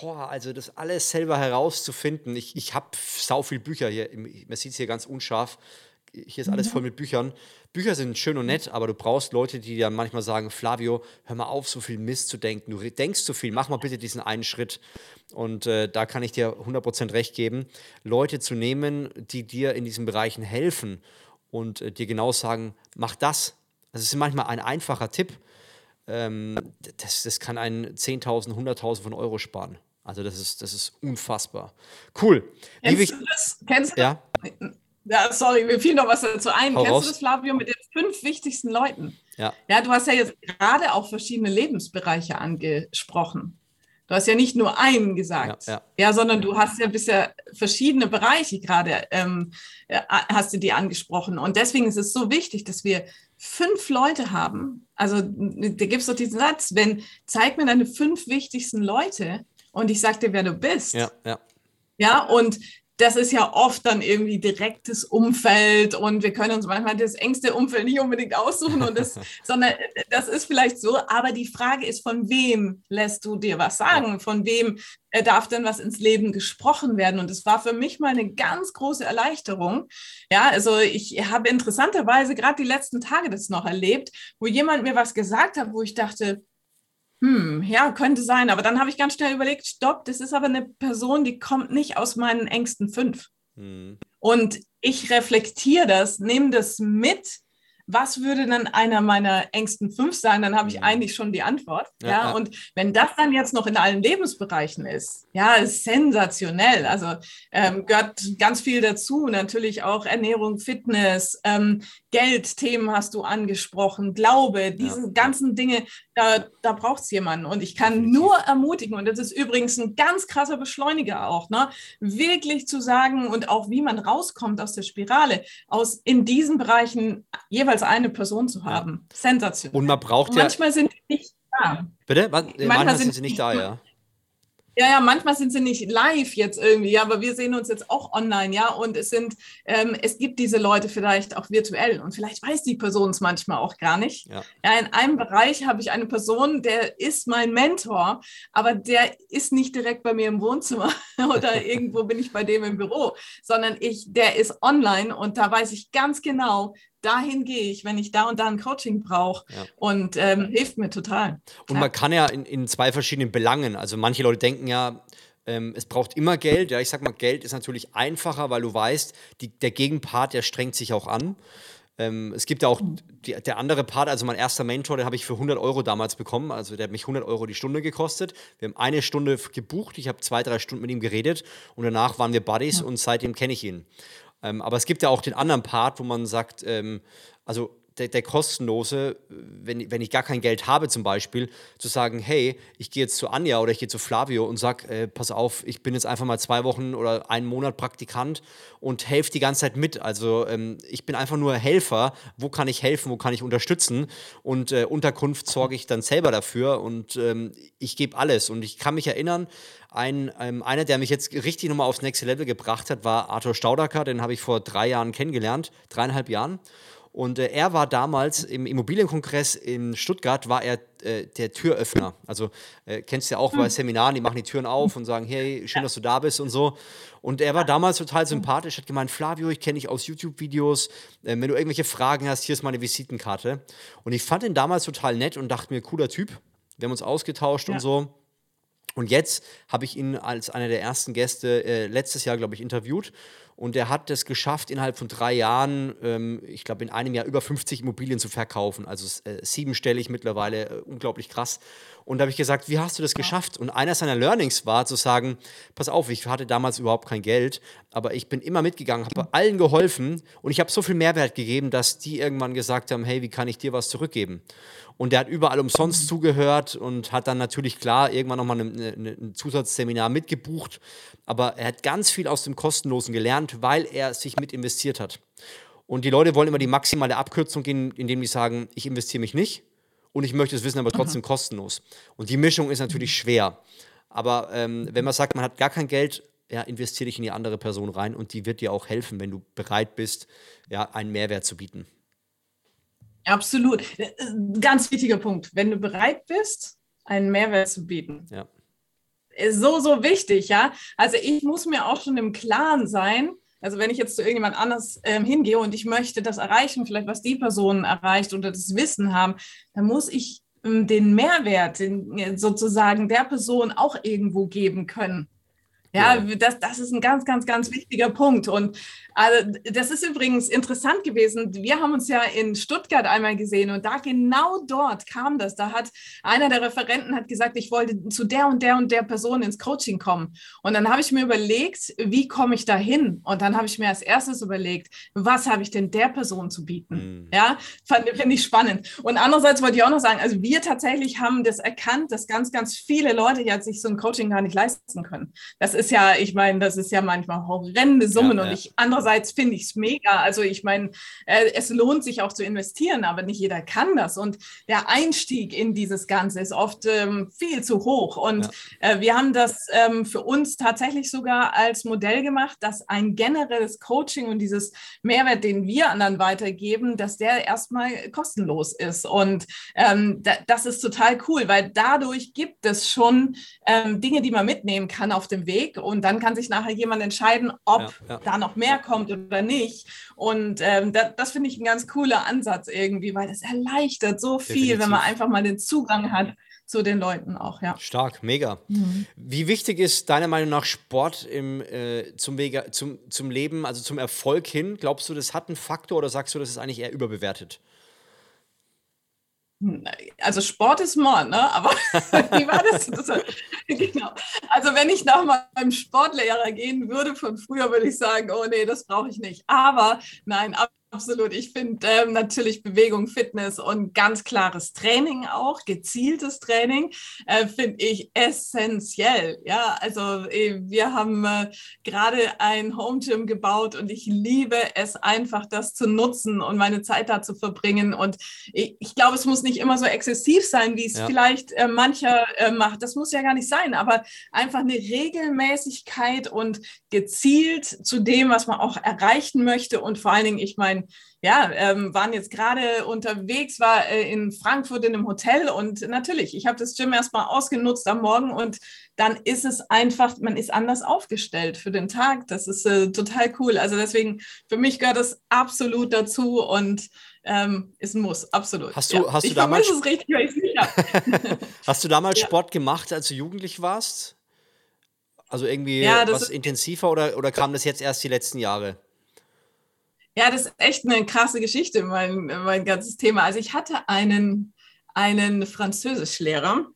boah, also das alles selber herauszufinden, ich, ich habe sau viel Bücher hier, man sieht es hier ganz unscharf, hier ist alles voll mit Büchern. Bücher sind schön und nett, aber du brauchst Leute, die dir manchmal sagen, Flavio, hör mal auf, so viel Mist zu denken. Du denkst zu viel, mach mal bitte diesen einen Schritt. Und äh, da kann ich dir 100% recht geben, Leute zu nehmen, die dir in diesen Bereichen helfen und äh, dir genau sagen, mach das. Das ist manchmal ein einfacher Tipp. Ähm, das, das kann einen 10.000, 100.000 von Euro sparen. Also das ist, das ist unfassbar. Cool. Kennst du das? Kennst du ja? Ja, sorry, mir fiel noch was dazu ein. Hau Kennst raus. du das, Flavio, mit den fünf wichtigsten Leuten? Ja. Ja, du hast ja jetzt gerade auch verschiedene Lebensbereiche angesprochen. Du hast ja nicht nur einen gesagt, ja, ja. ja sondern du hast ja bisher verschiedene Bereiche gerade, ähm, äh, hast du die angesprochen. Und deswegen ist es so wichtig, dass wir fünf Leute haben. Also da gibt es doch diesen Satz, wenn, zeig mir deine fünf wichtigsten Leute und ich sag dir, wer du bist. Ja, ja. Ja, und das ist ja oft dann irgendwie direktes Umfeld und wir können uns manchmal das engste Umfeld nicht unbedingt aussuchen und das, sondern das ist vielleicht so, aber die Frage ist, von wem lässt du dir was sagen? Von wem äh, darf denn was ins Leben gesprochen werden? Und es war für mich mal eine ganz große Erleichterung. Ja, also ich habe interessanterweise gerade die letzten Tage das noch erlebt, wo jemand mir was gesagt hat, wo ich dachte, hm, ja, könnte sein. Aber dann habe ich ganz schnell überlegt, stopp, das ist aber eine Person, die kommt nicht aus meinen engsten fünf. Hm. Und ich reflektiere das, nehme das mit was würde dann einer meiner engsten fünf sein, dann habe ich mhm. eigentlich schon die Antwort. Ja, ja, ja, und wenn das dann jetzt noch in allen Lebensbereichen ist, ja, ist sensationell. Also ähm, gehört ganz viel dazu. Natürlich auch Ernährung, Fitness, ähm, Geld, Themen hast du angesprochen, Glaube, diese ja. ganzen Dinge, da, da braucht es jemanden. Und ich kann Definitiv. nur ermutigen, und das ist übrigens ein ganz krasser Beschleuniger auch, ne, wirklich zu sagen und auch wie man rauskommt aus der Spirale, aus in diesen Bereichen jeweils eine Person zu haben. Ja. Sensation. Und man braucht Und ja. Manchmal sind die nicht da. Bitte? Manchmal, manchmal sind, sie nicht da, ja. Ja, ja, manchmal sind sie nicht live jetzt irgendwie, ja, aber wir sehen uns jetzt auch online, ja, und es sind, ähm, es gibt diese Leute vielleicht auch virtuell und vielleicht weiß die Person es manchmal auch gar nicht. Ja. ja, in einem Bereich habe ich eine Person, der ist mein Mentor, aber der ist nicht direkt bei mir im Wohnzimmer oder irgendwo bin ich bei dem im Büro, sondern ich, der ist online und da weiß ich ganz genau, dahin gehe ich, wenn ich da und da ein Coaching brauche. Ja. Und ähm, hilft mir total. Und ja. man kann ja in, in zwei verschiedenen Belangen, also manche Leute denken ja, ähm, es braucht immer Geld. Ja, ich sag mal, Geld ist natürlich einfacher, weil du weißt, die, der Gegenpart, der strengt sich auch an. Ähm, es gibt ja auch die, der andere Part, also mein erster Mentor, den habe ich für 100 Euro damals bekommen. Also der hat mich 100 Euro die Stunde gekostet. Wir haben eine Stunde gebucht. Ich habe zwei, drei Stunden mit ihm geredet und danach waren wir Buddies und seitdem kenne ich ihn. Ähm, aber es gibt ja auch den anderen Part, wo man sagt, ähm, also der, der, kostenlose, wenn, wenn ich gar kein Geld habe zum Beispiel, zu sagen, hey, ich gehe jetzt zu Anja oder ich gehe zu Flavio und sage, äh, pass auf, ich bin jetzt einfach mal zwei Wochen oder einen Monat Praktikant und helfe die ganze Zeit mit. Also ähm, ich bin einfach nur Helfer. Wo kann ich helfen, wo kann ich unterstützen? Und äh, Unterkunft sorge ich dann selber dafür und ähm, ich gebe alles. Und ich kann mich erinnern, ein, ähm, einer, der mich jetzt richtig nochmal aufs nächste Level gebracht hat, war Arthur Staudacker. Den habe ich vor drei Jahren kennengelernt, dreieinhalb Jahren. Und äh, er war damals im Immobilienkongress in Stuttgart, war er äh, der Türöffner. Also äh, kennst du ja auch bei hm. Seminaren, die machen die Türen auf und sagen, hey, schön, dass du da bist und so. Und er war damals total sympathisch, hat gemeint, Flavio, ich kenne dich aus YouTube-Videos. Äh, wenn du irgendwelche Fragen hast, hier ist meine Visitenkarte. Und ich fand ihn damals total nett und dachte mir, cooler Typ. Wir haben uns ausgetauscht ja. und so. Und jetzt habe ich ihn als einer der ersten Gäste äh, letztes Jahr, glaube ich, interviewt. Und er hat es geschafft, innerhalb von drei Jahren, ähm, ich glaube, in einem Jahr über 50 Immobilien zu verkaufen. Also äh, siebenstellig mittlerweile, äh, unglaublich krass. Und da habe ich gesagt, wie hast du das geschafft? Und einer seiner Learnings war zu sagen, pass auf, ich hatte damals überhaupt kein Geld, aber ich bin immer mitgegangen, habe allen geholfen und ich habe so viel Mehrwert gegeben, dass die irgendwann gesagt haben, hey, wie kann ich dir was zurückgeben? Und der hat überall umsonst zugehört und hat dann natürlich klar irgendwann nochmal ein Zusatzseminar mitgebucht. Aber er hat ganz viel aus dem Kostenlosen gelernt, weil er sich mit investiert hat. Und die Leute wollen immer die maximale Abkürzung gehen, indem die sagen, ich investiere mich nicht und ich möchte das Wissen aber trotzdem mhm. kostenlos. Und die Mischung ist natürlich schwer. Aber ähm, wenn man sagt, man hat gar kein Geld, ja, investiere dich in die andere Person rein und die wird dir auch helfen, wenn du bereit bist, ja, einen Mehrwert zu bieten. Absolut. Äh, ganz wichtiger Punkt. Wenn du bereit bist, einen Mehrwert zu bieten. Ja. Ist so, so wichtig, ja. Also ich muss mir auch schon im Klaren sein, also wenn ich jetzt zu irgendjemand anders ähm, hingehe und ich möchte das erreichen, vielleicht was die Person erreicht oder das Wissen haben, dann muss ich ähm, den Mehrwert den, sozusagen der Person auch irgendwo geben können. Ja, ja, Das, das ist ein ganz, ganz, ganz wichtiger Punkt. Und also, das ist übrigens interessant gewesen. Wir haben uns ja in Stuttgart einmal gesehen und da genau dort kam das. Da hat einer der Referenten hat gesagt, ich wollte zu der und der und der Person ins Coaching kommen. Und dann habe ich mir überlegt, wie komme ich da hin? Und dann habe ich mir als erstes überlegt, was habe ich denn der Person zu bieten? Mhm. Ja, finde ich spannend. Und andererseits wollte ich auch noch sagen, also wir tatsächlich haben das erkannt, dass ganz, ganz viele Leute ja sich so ein Coaching gar nicht leisten können. Das ist ja, ich meine, das ist ja manchmal horrende Summen ja, ja. und ich andererseits finde ich es mega. Also ich meine, äh, es lohnt sich auch zu investieren, aber nicht jeder kann das und der Einstieg in dieses Ganze ist oft ähm, viel zu hoch und ja. äh, wir haben das ähm, für uns tatsächlich sogar als Modell gemacht, dass ein generelles Coaching und dieses Mehrwert, den wir anderen weitergeben, dass der erstmal kostenlos ist und ähm, da, das ist total cool, weil dadurch gibt es schon ähm, Dinge, die man mitnehmen kann auf dem Weg und dann kann sich nachher jemand entscheiden, ob ja, ja. da noch mehr kommt oder nicht. Und ähm, das, das finde ich ein ganz cooler Ansatz irgendwie, weil es erleichtert so viel, Definitiv. wenn man einfach mal den Zugang hat zu den Leuten auch, ja. Stark, mega. Mhm. Wie wichtig ist deiner Meinung nach Sport im, äh, zum, Wege, zum, zum Leben, also zum Erfolg hin? Glaubst du, das hat einen Faktor oder sagst du, das ist eigentlich eher überbewertet? Also Sport ist Mord, ne? Aber wie war das? das genau. Also wenn ich nach meinem Sportlehrer gehen würde von früher, würde ich sagen, oh nee, das brauche ich nicht. Aber nein, Absolut. Ich finde ähm, natürlich Bewegung, Fitness und ganz klares Training auch, gezieltes Training, äh, finde ich essentiell. Ja, also äh, wir haben äh, gerade ein Home Gym gebaut und ich liebe es einfach, das zu nutzen und meine Zeit da zu verbringen. Und ich, ich glaube, es muss nicht immer so exzessiv sein, wie es ja. vielleicht äh, mancher äh, macht. Das muss ja gar nicht sein, aber einfach eine Regelmäßigkeit und gezielt zu dem, was man auch erreichen möchte. Und vor allen Dingen, ich meine, meine, ja, ähm, waren jetzt gerade unterwegs, war äh, in Frankfurt in einem Hotel und natürlich, ich habe das Gym erstmal ausgenutzt am Morgen und dann ist es einfach, man ist anders aufgestellt für den Tag. Das ist äh, total cool. Also deswegen, für mich gehört das absolut dazu und ähm, ist ein Muss, absolut. Hast du, ja. hast du ich damals, es richtig, weil ich sicher. hast du damals ja. Sport gemacht, als du jugendlich warst? Also irgendwie ja, was intensiver oder, oder kam das jetzt erst die letzten Jahre? Ja, das ist echt eine krasse Geschichte, mein, mein ganzes Thema. Also ich hatte einen, einen Französischlehrer,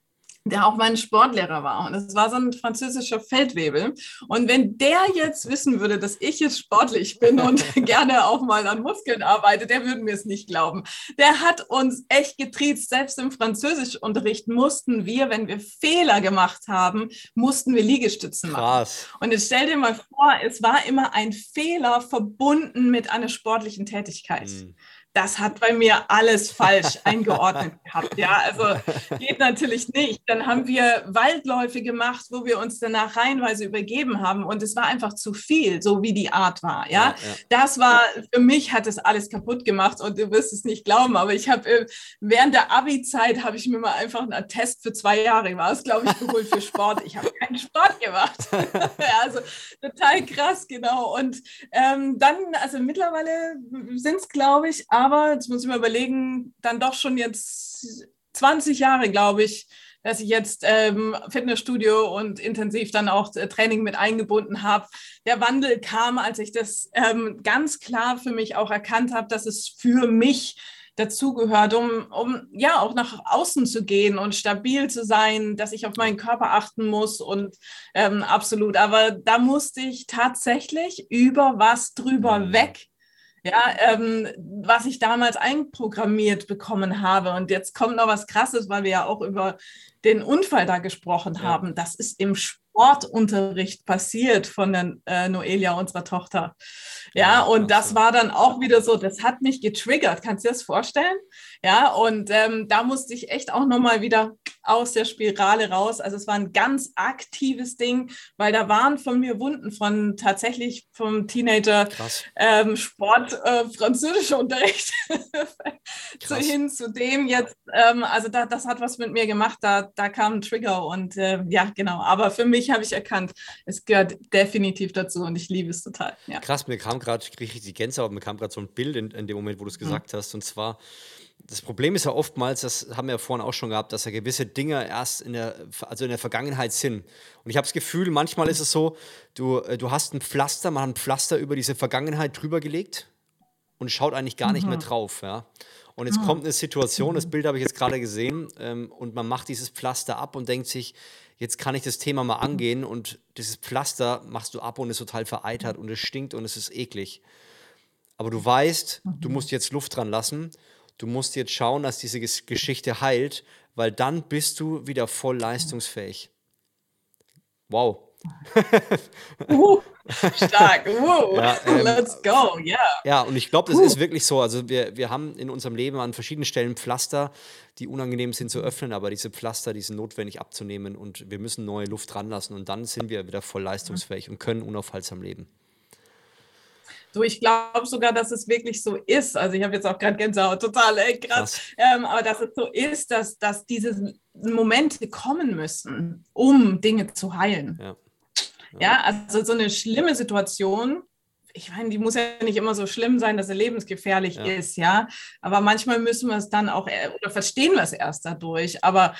der auch mein Sportlehrer war. Und es war so ein französischer Feldwebel. Und wenn der jetzt wissen würde, dass ich jetzt sportlich bin und gerne auch mal an Muskeln arbeite, der würde mir es nicht glauben. Der hat uns echt getriezt. Selbst im Französischunterricht mussten wir, wenn wir Fehler gemacht haben, mussten wir Liegestützen machen. Krass. Und jetzt stell dir mal vor, es war immer ein Fehler verbunden mit einer sportlichen Tätigkeit. Mhm das hat bei mir alles falsch eingeordnet gehabt. Ja, also geht natürlich nicht. Dann haben wir Waldläufe gemacht, wo wir uns danach reihenweise übergeben haben und es war einfach zu viel, so wie die Art war. Ja, ja, ja. das war für mich hat es alles kaputt gemacht und du wirst es nicht glauben, aber ich habe äh, während der Abi-Zeit habe ich mir mal einfach einen Attest für zwei Jahre war es, glaube ich, geholt für Sport. Ich habe keinen Sport gemacht. also total krass, genau. Und ähm, dann, also mittlerweile sind es, glaube ich, aber jetzt muss ich mal überlegen, dann doch schon jetzt 20 Jahre, glaube ich, dass ich jetzt ähm, Fitnessstudio und intensiv dann auch äh, Training mit eingebunden habe. Der Wandel kam, als ich das ähm, ganz klar für mich auch erkannt habe, dass es für mich dazugehört, um, um ja auch nach außen zu gehen und stabil zu sein, dass ich auf meinen Körper achten muss und ähm, absolut. Aber da musste ich tatsächlich über was drüber mhm. weg ja, ähm, was ich damals einprogrammiert bekommen habe. Und jetzt kommt noch was Krasses, weil wir ja auch über den Unfall da gesprochen ja. haben. Das ist im Sportunterricht passiert von der äh, Noelia, unserer Tochter. Ja, und das war dann auch wieder so, das hat mich getriggert. Kannst du dir das vorstellen? Ja, und ähm, da musste ich echt auch nochmal wieder aus der Spirale raus. Also es war ein ganz aktives Ding, weil da waren von mir Wunden von tatsächlich vom Teenager ähm, Sport, äh, französischer Unterricht zu hin zu dem jetzt. Ähm, also da, das hat was mit mir gemacht. Da, da kam ein Trigger und äh, ja, genau. Aber für mich habe ich erkannt, es gehört definitiv dazu und ich liebe es total. Ja. Krass, mir kam gerade, ich kriege die Gänsehaut, mir kam gerade so ein Bild in, in dem Moment, wo du es mhm. gesagt mhm. hast. Und zwar das Problem ist ja oftmals, das haben wir ja vorhin auch schon gehabt, dass ja gewisse Dinge erst in der, also in der Vergangenheit sind. Und ich habe das Gefühl, manchmal ist es so, du, äh, du hast ein Pflaster, man hat ein Pflaster über diese Vergangenheit drüber gelegt und schaut eigentlich gar nicht mehr mhm. drauf. Ja? Und jetzt mhm. kommt eine Situation, das Bild habe ich jetzt gerade gesehen, ähm, und man macht dieses Pflaster ab und denkt sich, jetzt kann ich das Thema mal angehen und dieses Pflaster machst du ab und ist total vereitert und es stinkt und es ist eklig. Aber du weißt, du mhm. musst jetzt Luft dran lassen Du musst jetzt schauen, dass diese Geschichte heilt, weil dann bist du wieder voll leistungsfähig. Wow. Uh, stark. Uh, ja, ähm, let's go. Yeah. Ja, und ich glaube, das uh. ist wirklich so. Also wir, wir haben in unserem Leben an verschiedenen Stellen Pflaster, die unangenehm sind zu öffnen, aber diese Pflaster, die sind notwendig abzunehmen und wir müssen neue Luft ranlassen und dann sind wir wieder voll leistungsfähig und können unaufhaltsam leben. So, ich glaube sogar, dass es wirklich so ist. Also ich habe jetzt auch gerade Gänsehaut, total ey, krass. Ähm, aber dass es so ist, dass, dass diese Momente kommen müssen, um Dinge zu heilen. Ja. Ja. also so eine schlimme Situation, ich meine, die muss ja nicht immer so schlimm sein, dass sie lebensgefährlich ja. ist, ja. Aber manchmal müssen wir es dann auch, äh, oder verstehen wir es erst dadurch. Aber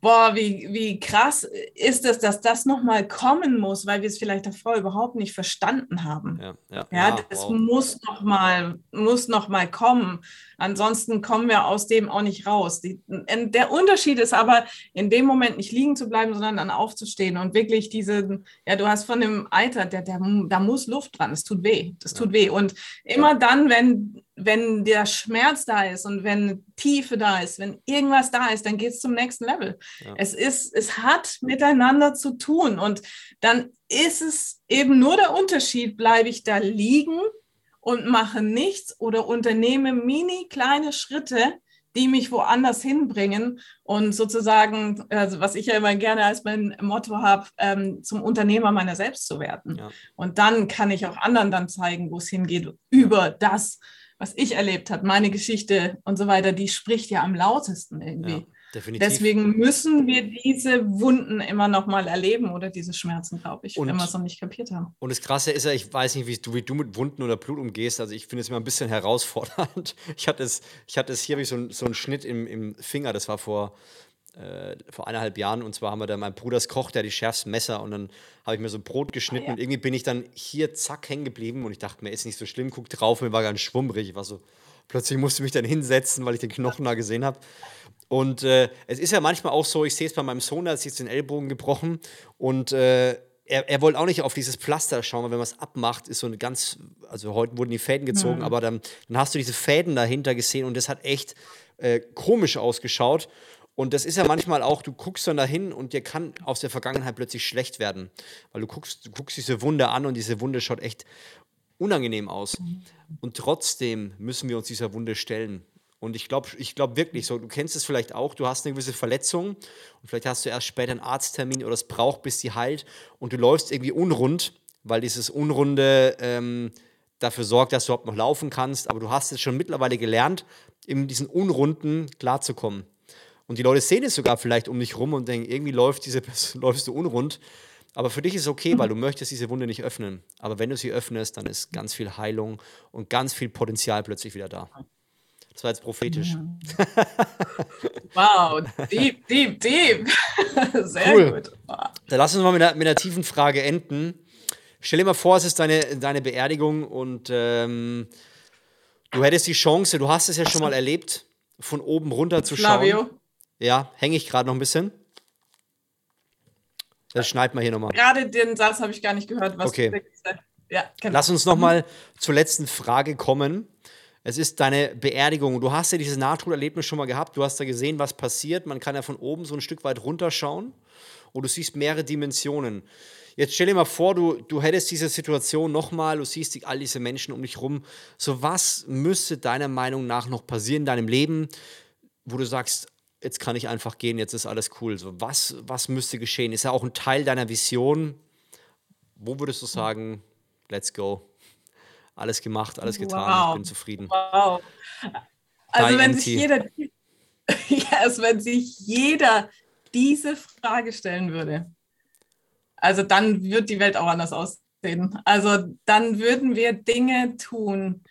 boah, wie, wie krass ist es, dass das nochmal kommen muss, weil wir es vielleicht davor überhaupt nicht verstanden haben. Ja, ja, ja, ja das wow. muss nochmal muss noch mal kommen. Ansonsten kommen wir aus dem auch nicht raus. Die, der Unterschied ist aber, in dem Moment nicht liegen zu bleiben, sondern dann aufzustehen und wirklich diese, ja, du hast von dem Eiter, der, der, da muss Luft dran, es tut weh, das tut weh. Und immer dann, wenn, wenn der Schmerz da ist und wenn Tiefe da ist, wenn irgendwas da ist, dann geht es zum nächsten Level. Ja. Es ist, es hat miteinander zu tun und dann ist es eben nur der Unterschied, bleibe ich da liegen und mache nichts oder unternehme mini kleine Schritte, die mich woanders hinbringen und sozusagen, also was ich ja immer gerne als mein Motto habe, ähm, zum Unternehmer meiner selbst zu werden. Ja. Und dann kann ich auch anderen dann zeigen, wo es hingeht, über das, was ich erlebt habe, meine Geschichte und so weiter, die spricht ja am lautesten irgendwie. Ja. Deswegen müssen wir diese Wunden immer noch mal erleben oder diese Schmerzen, glaube ich, und, wenn wir es noch nicht kapiert haben. Und das Krasse ist ja, ich weiß nicht, wie du, wie du mit Wunden oder Blut umgehst. Also ich finde es immer ein bisschen herausfordernd. Ich hatte es, ich hatte es hier, habe ich so, ein, so einen Schnitt im, im Finger, das war vor, äh, vor eineinhalb Jahren. Und zwar haben wir da, mein Bruders Koch, der hat die schärfsten Messer. Und dann habe ich mir so Brot geschnitten ah, ja. und irgendwie bin ich dann hier zack hängen geblieben. Und ich dachte mir, ist nicht so schlimm, guck drauf, mir war ganz schwummrig. Ich war so, plötzlich musste ich mich dann hinsetzen, weil ich den Knochen da gesehen habe. Und äh, es ist ja manchmal auch so, ich sehe es bei meinem Sohn, der hat sich den Ellbogen gebrochen und äh, er, er wollte auch nicht auf dieses Pflaster schauen, weil wenn man es abmacht, ist so eine ganz, also heute wurden die Fäden gezogen, mhm. aber dann, dann hast du diese Fäden dahinter gesehen und das hat echt äh, komisch ausgeschaut. Und das ist ja manchmal auch, du guckst dann dahin und dir kann aus der Vergangenheit plötzlich schlecht werden. Weil du guckst, du guckst diese Wunde an und diese Wunde schaut echt unangenehm aus. Mhm. Und trotzdem müssen wir uns dieser Wunde stellen. Und ich glaube ich glaub wirklich so, du kennst es vielleicht auch, du hast eine gewisse Verletzung und vielleicht hast du erst später einen Arzttermin oder es braucht, bis die heilt und du läufst irgendwie unrund, weil dieses Unrunde ähm, dafür sorgt, dass du überhaupt noch laufen kannst. Aber du hast es schon mittlerweile gelernt, in diesen Unrunden klarzukommen. Und die Leute sehen es sogar vielleicht um dich rum und denken, irgendwie läuft diese, läufst du unrund. Aber für dich ist es okay, weil du möchtest diese Wunde nicht öffnen. Aber wenn du sie öffnest, dann ist ganz viel Heilung und ganz viel Potenzial plötzlich wieder da. Das war jetzt prophetisch. Wow, deep, deep, deep. Sehr cool. gut. Dann lass uns mal mit einer, mit einer, tiefen Frage enden. Stell dir mal vor, es ist deine, deine Beerdigung und ähm, du hättest die Chance, du hast es ja schon mal erlebt, von oben runter zu schauen. Flavio. Ja, hänge ich gerade noch ein bisschen. Das schneid mal hier nochmal. Gerade den Satz habe ich gar nicht gehört. okay. Ja, genau. Lass uns nochmal zur letzten Frage kommen. Es ist deine Beerdigung. Du hast ja dieses Nahtoderlebnis schon mal gehabt. Du hast da gesehen, was passiert. Man kann ja von oben so ein Stück weit runterschauen und du siehst mehrere Dimensionen. Jetzt stell dir mal vor, du, du hättest diese Situation nochmal, du siehst die, all diese Menschen um dich rum. So, was müsste deiner Meinung nach noch passieren in deinem Leben, wo du sagst, jetzt kann ich einfach gehen, jetzt ist alles cool. So, was, was müsste geschehen? Ist ja auch ein Teil deiner Vision. Wo würdest du sagen, let's go? alles gemacht, alles getan, wow. ich bin zufrieden. Wow. Also Die wenn sich jeder, yes, wenn sich jeder diese Frage stellen würde, also dann wird die Welt auch anders aussehen. Also dann würden wir Dinge tun,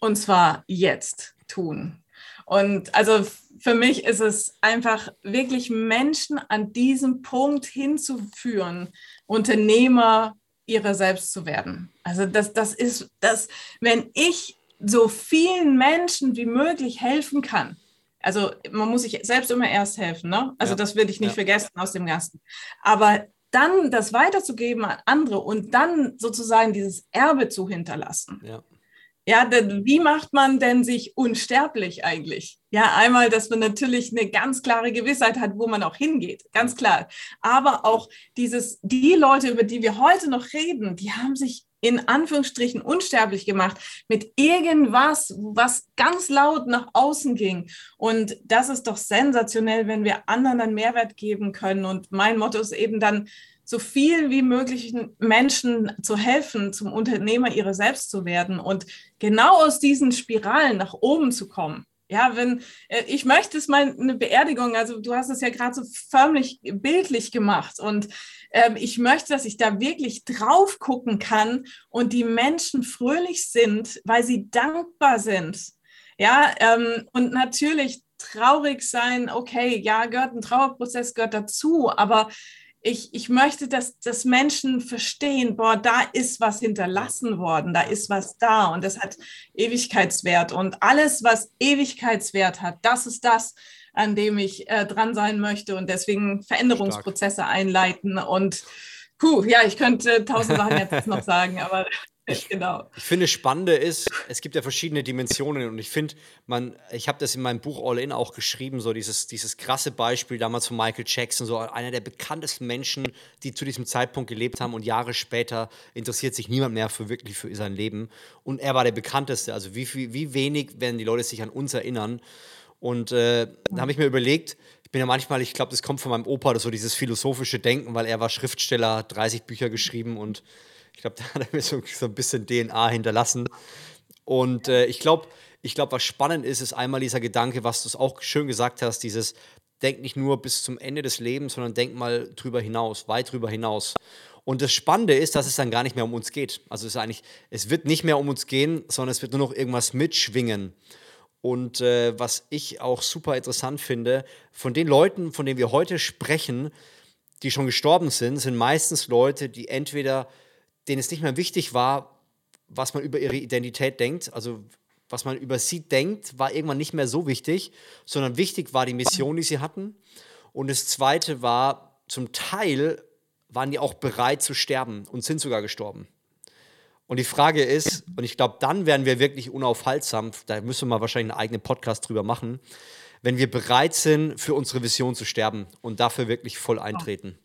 und zwar jetzt tun. Und also für mich ist es einfach wirklich Menschen an diesem Punkt hinzuführen, Unternehmer, ihrer selbst zu werden. Also das, das ist das, wenn ich so vielen Menschen wie möglich helfen kann. Also man muss sich selbst immer erst helfen, ne? Also ja. das würde ich nicht ja. vergessen aus dem Ganzen. Aber dann das weiterzugeben an andere und dann sozusagen dieses Erbe zu hinterlassen. Ja. Ja, denn wie macht man denn sich unsterblich eigentlich? Ja, einmal, dass man natürlich eine ganz klare Gewissheit hat, wo man auch hingeht, ganz klar. Aber auch dieses, die Leute, über die wir heute noch reden, die haben sich in Anführungsstrichen unsterblich gemacht mit irgendwas, was ganz laut nach außen ging. Und das ist doch sensationell, wenn wir anderen einen Mehrwert geben können. Und mein Motto ist eben dann, so viel wie möglich Menschen zu helfen, zum Unternehmer ihrer selbst zu werden und genau aus diesen Spiralen nach oben zu kommen. Ja, wenn äh, ich möchte es mal eine Beerdigung, also du hast es ja gerade so förmlich bildlich gemacht und ähm, ich möchte, dass ich da wirklich drauf gucken kann und die Menschen fröhlich sind, weil sie dankbar sind. Ja, ähm, und natürlich traurig sein, okay, ja, gehört ein Trauerprozess, gehört dazu, aber ich, ich möchte, dass, dass Menschen verstehen, boah, da ist was hinterlassen worden, da ist was da und das hat Ewigkeitswert. Und alles, was Ewigkeitswert hat, das ist das, an dem ich äh, dran sein möchte und deswegen Veränderungsprozesse Stark. einleiten. Und puh, ja, ich könnte tausend Sachen jetzt noch sagen, aber ich, genau. ich finde, Spannende ist, es gibt ja verschiedene Dimensionen und ich finde, man, ich habe das in meinem Buch All In auch geschrieben, so dieses, dieses krasse Beispiel damals von Michael Jackson, so einer der bekanntesten Menschen, die zu diesem Zeitpunkt gelebt haben und Jahre später interessiert sich niemand mehr für wirklich für sein Leben und er war der bekannteste. Also wie, wie, wie wenig werden die Leute sich an uns erinnern? Und äh, da habe ich mir überlegt, ich bin ja manchmal, ich glaube, das kommt von meinem Opa, so dieses philosophische Denken, weil er war Schriftsteller, 30 Bücher geschrieben und ich glaube, da hat er mir so, so ein bisschen DNA hinterlassen. Und äh, ich glaube, ich glaube, was spannend ist, ist einmal dieser Gedanke, was du auch schön gesagt hast, dieses Denk nicht nur bis zum Ende des Lebens, sondern denk mal drüber hinaus, weit drüber hinaus. Und das Spannende ist, dass es dann gar nicht mehr um uns geht. Also es ist eigentlich, es wird nicht mehr um uns gehen, sondern es wird nur noch irgendwas mitschwingen. Und äh, was ich auch super interessant finde, von den Leuten, von denen wir heute sprechen, die schon gestorben sind, sind meistens Leute, die entweder, denen es nicht mehr wichtig war, was man über ihre Identität denkt, also was man über sie denkt, war irgendwann nicht mehr so wichtig, sondern wichtig war die Mission, die sie hatten. Und das Zweite war, zum Teil waren die auch bereit zu sterben und sind sogar gestorben. Und die Frage ist, und ich glaube, dann werden wir wirklich unaufhaltsam, da müssen wir mal wahrscheinlich einen eigenen Podcast drüber machen, wenn wir bereit sind, für unsere Vision zu sterben und dafür wirklich voll eintreten.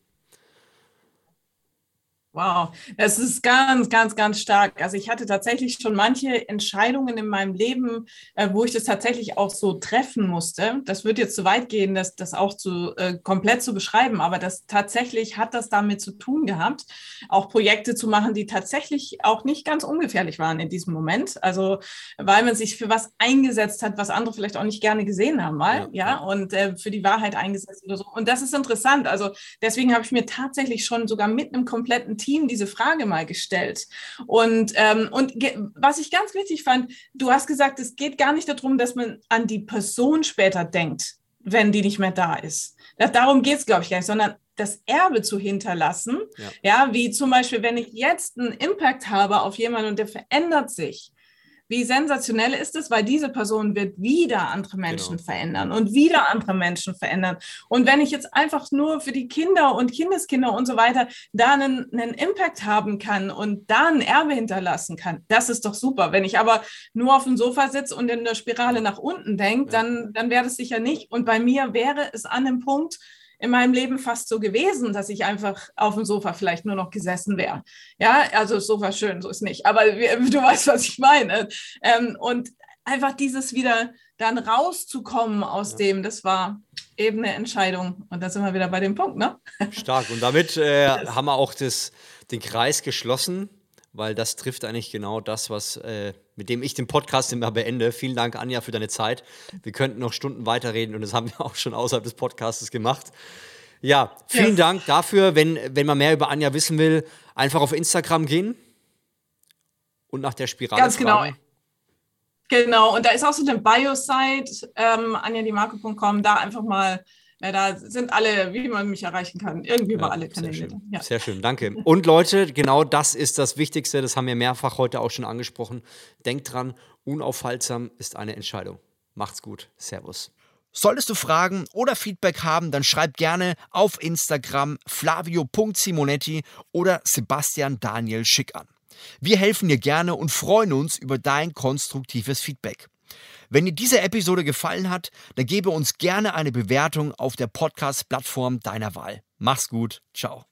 Wow, das ist ganz, ganz, ganz stark. Also ich hatte tatsächlich schon manche Entscheidungen in meinem Leben, äh, wo ich das tatsächlich auch so treffen musste. Das wird jetzt zu weit gehen, das, das auch zu äh, komplett zu beschreiben, aber das tatsächlich hat das damit zu tun gehabt, auch Projekte zu machen, die tatsächlich auch nicht ganz ungefährlich waren in diesem Moment. Also weil man sich für was eingesetzt hat, was andere vielleicht auch nicht gerne gesehen haben, mal, ja, ja und äh, für die Wahrheit eingesetzt oder so. Und das ist interessant. Also deswegen habe ich mir tatsächlich schon sogar mit einem kompletten Team diese Frage mal gestellt. Und, ähm, und was ich ganz wichtig fand, du hast gesagt, es geht gar nicht darum, dass man an die Person später denkt, wenn die nicht mehr da ist. Darum geht es, glaube ich, gar nicht, sondern das Erbe zu hinterlassen. Ja. ja, wie zum Beispiel, wenn ich jetzt einen Impact habe auf jemanden und der verändert sich, wie sensationell ist es, weil diese Person wird wieder andere Menschen genau. verändern und wieder andere Menschen verändern. Und wenn ich jetzt einfach nur für die Kinder und Kindeskinder und so weiter da einen, einen Impact haben kann und da ein Erbe hinterlassen kann, das ist doch super. Wenn ich aber nur auf dem Sofa sitze und in der Spirale nach unten denke, ja. dann, dann wäre das sicher nicht. Und bei mir wäre es an dem Punkt, in meinem Leben fast so gewesen, dass ich einfach auf dem Sofa vielleicht nur noch gesessen wäre. Ja, also Sofa schön, so ist nicht. Aber du weißt, was ich meine. Ähm, und einfach dieses wieder dann rauszukommen aus ja. dem, das war eben eine Entscheidung. Und da sind wir wieder bei dem Punkt, ne? Stark. Und damit äh, haben wir auch das, den Kreis geschlossen, weil das trifft eigentlich genau das, was äh, mit dem ich den Podcast immer beende. Vielen Dank, Anja, für deine Zeit. Wir könnten noch Stunden weiterreden und das haben wir auch schon außerhalb des Podcasts gemacht. Ja, vielen ja. Dank dafür. Wenn, wenn man mehr über Anja wissen will, einfach auf Instagram gehen und nach der Spirale Ganz genau. fragen. genau. Genau, und da ist auch so eine Bio-Site, ähm, anjadimarco.com, da einfach mal ja, da sind alle, wie man mich erreichen kann, irgendwie über ja, alle Kanäle. Sehr schön. Ja. sehr schön, danke. Und Leute, genau das ist das Wichtigste, das haben wir mehrfach heute auch schon angesprochen. Denkt dran, unaufhaltsam ist eine Entscheidung. Macht's gut. Servus. Solltest du Fragen oder Feedback haben, dann schreib gerne auf Instagram flavio.simonetti oder Sebastian Daniel Schick an. Wir helfen dir gerne und freuen uns über dein konstruktives Feedback. Wenn dir diese Episode gefallen hat, dann gebe uns gerne eine Bewertung auf der Podcast-Plattform deiner Wahl. Mach's gut. Ciao.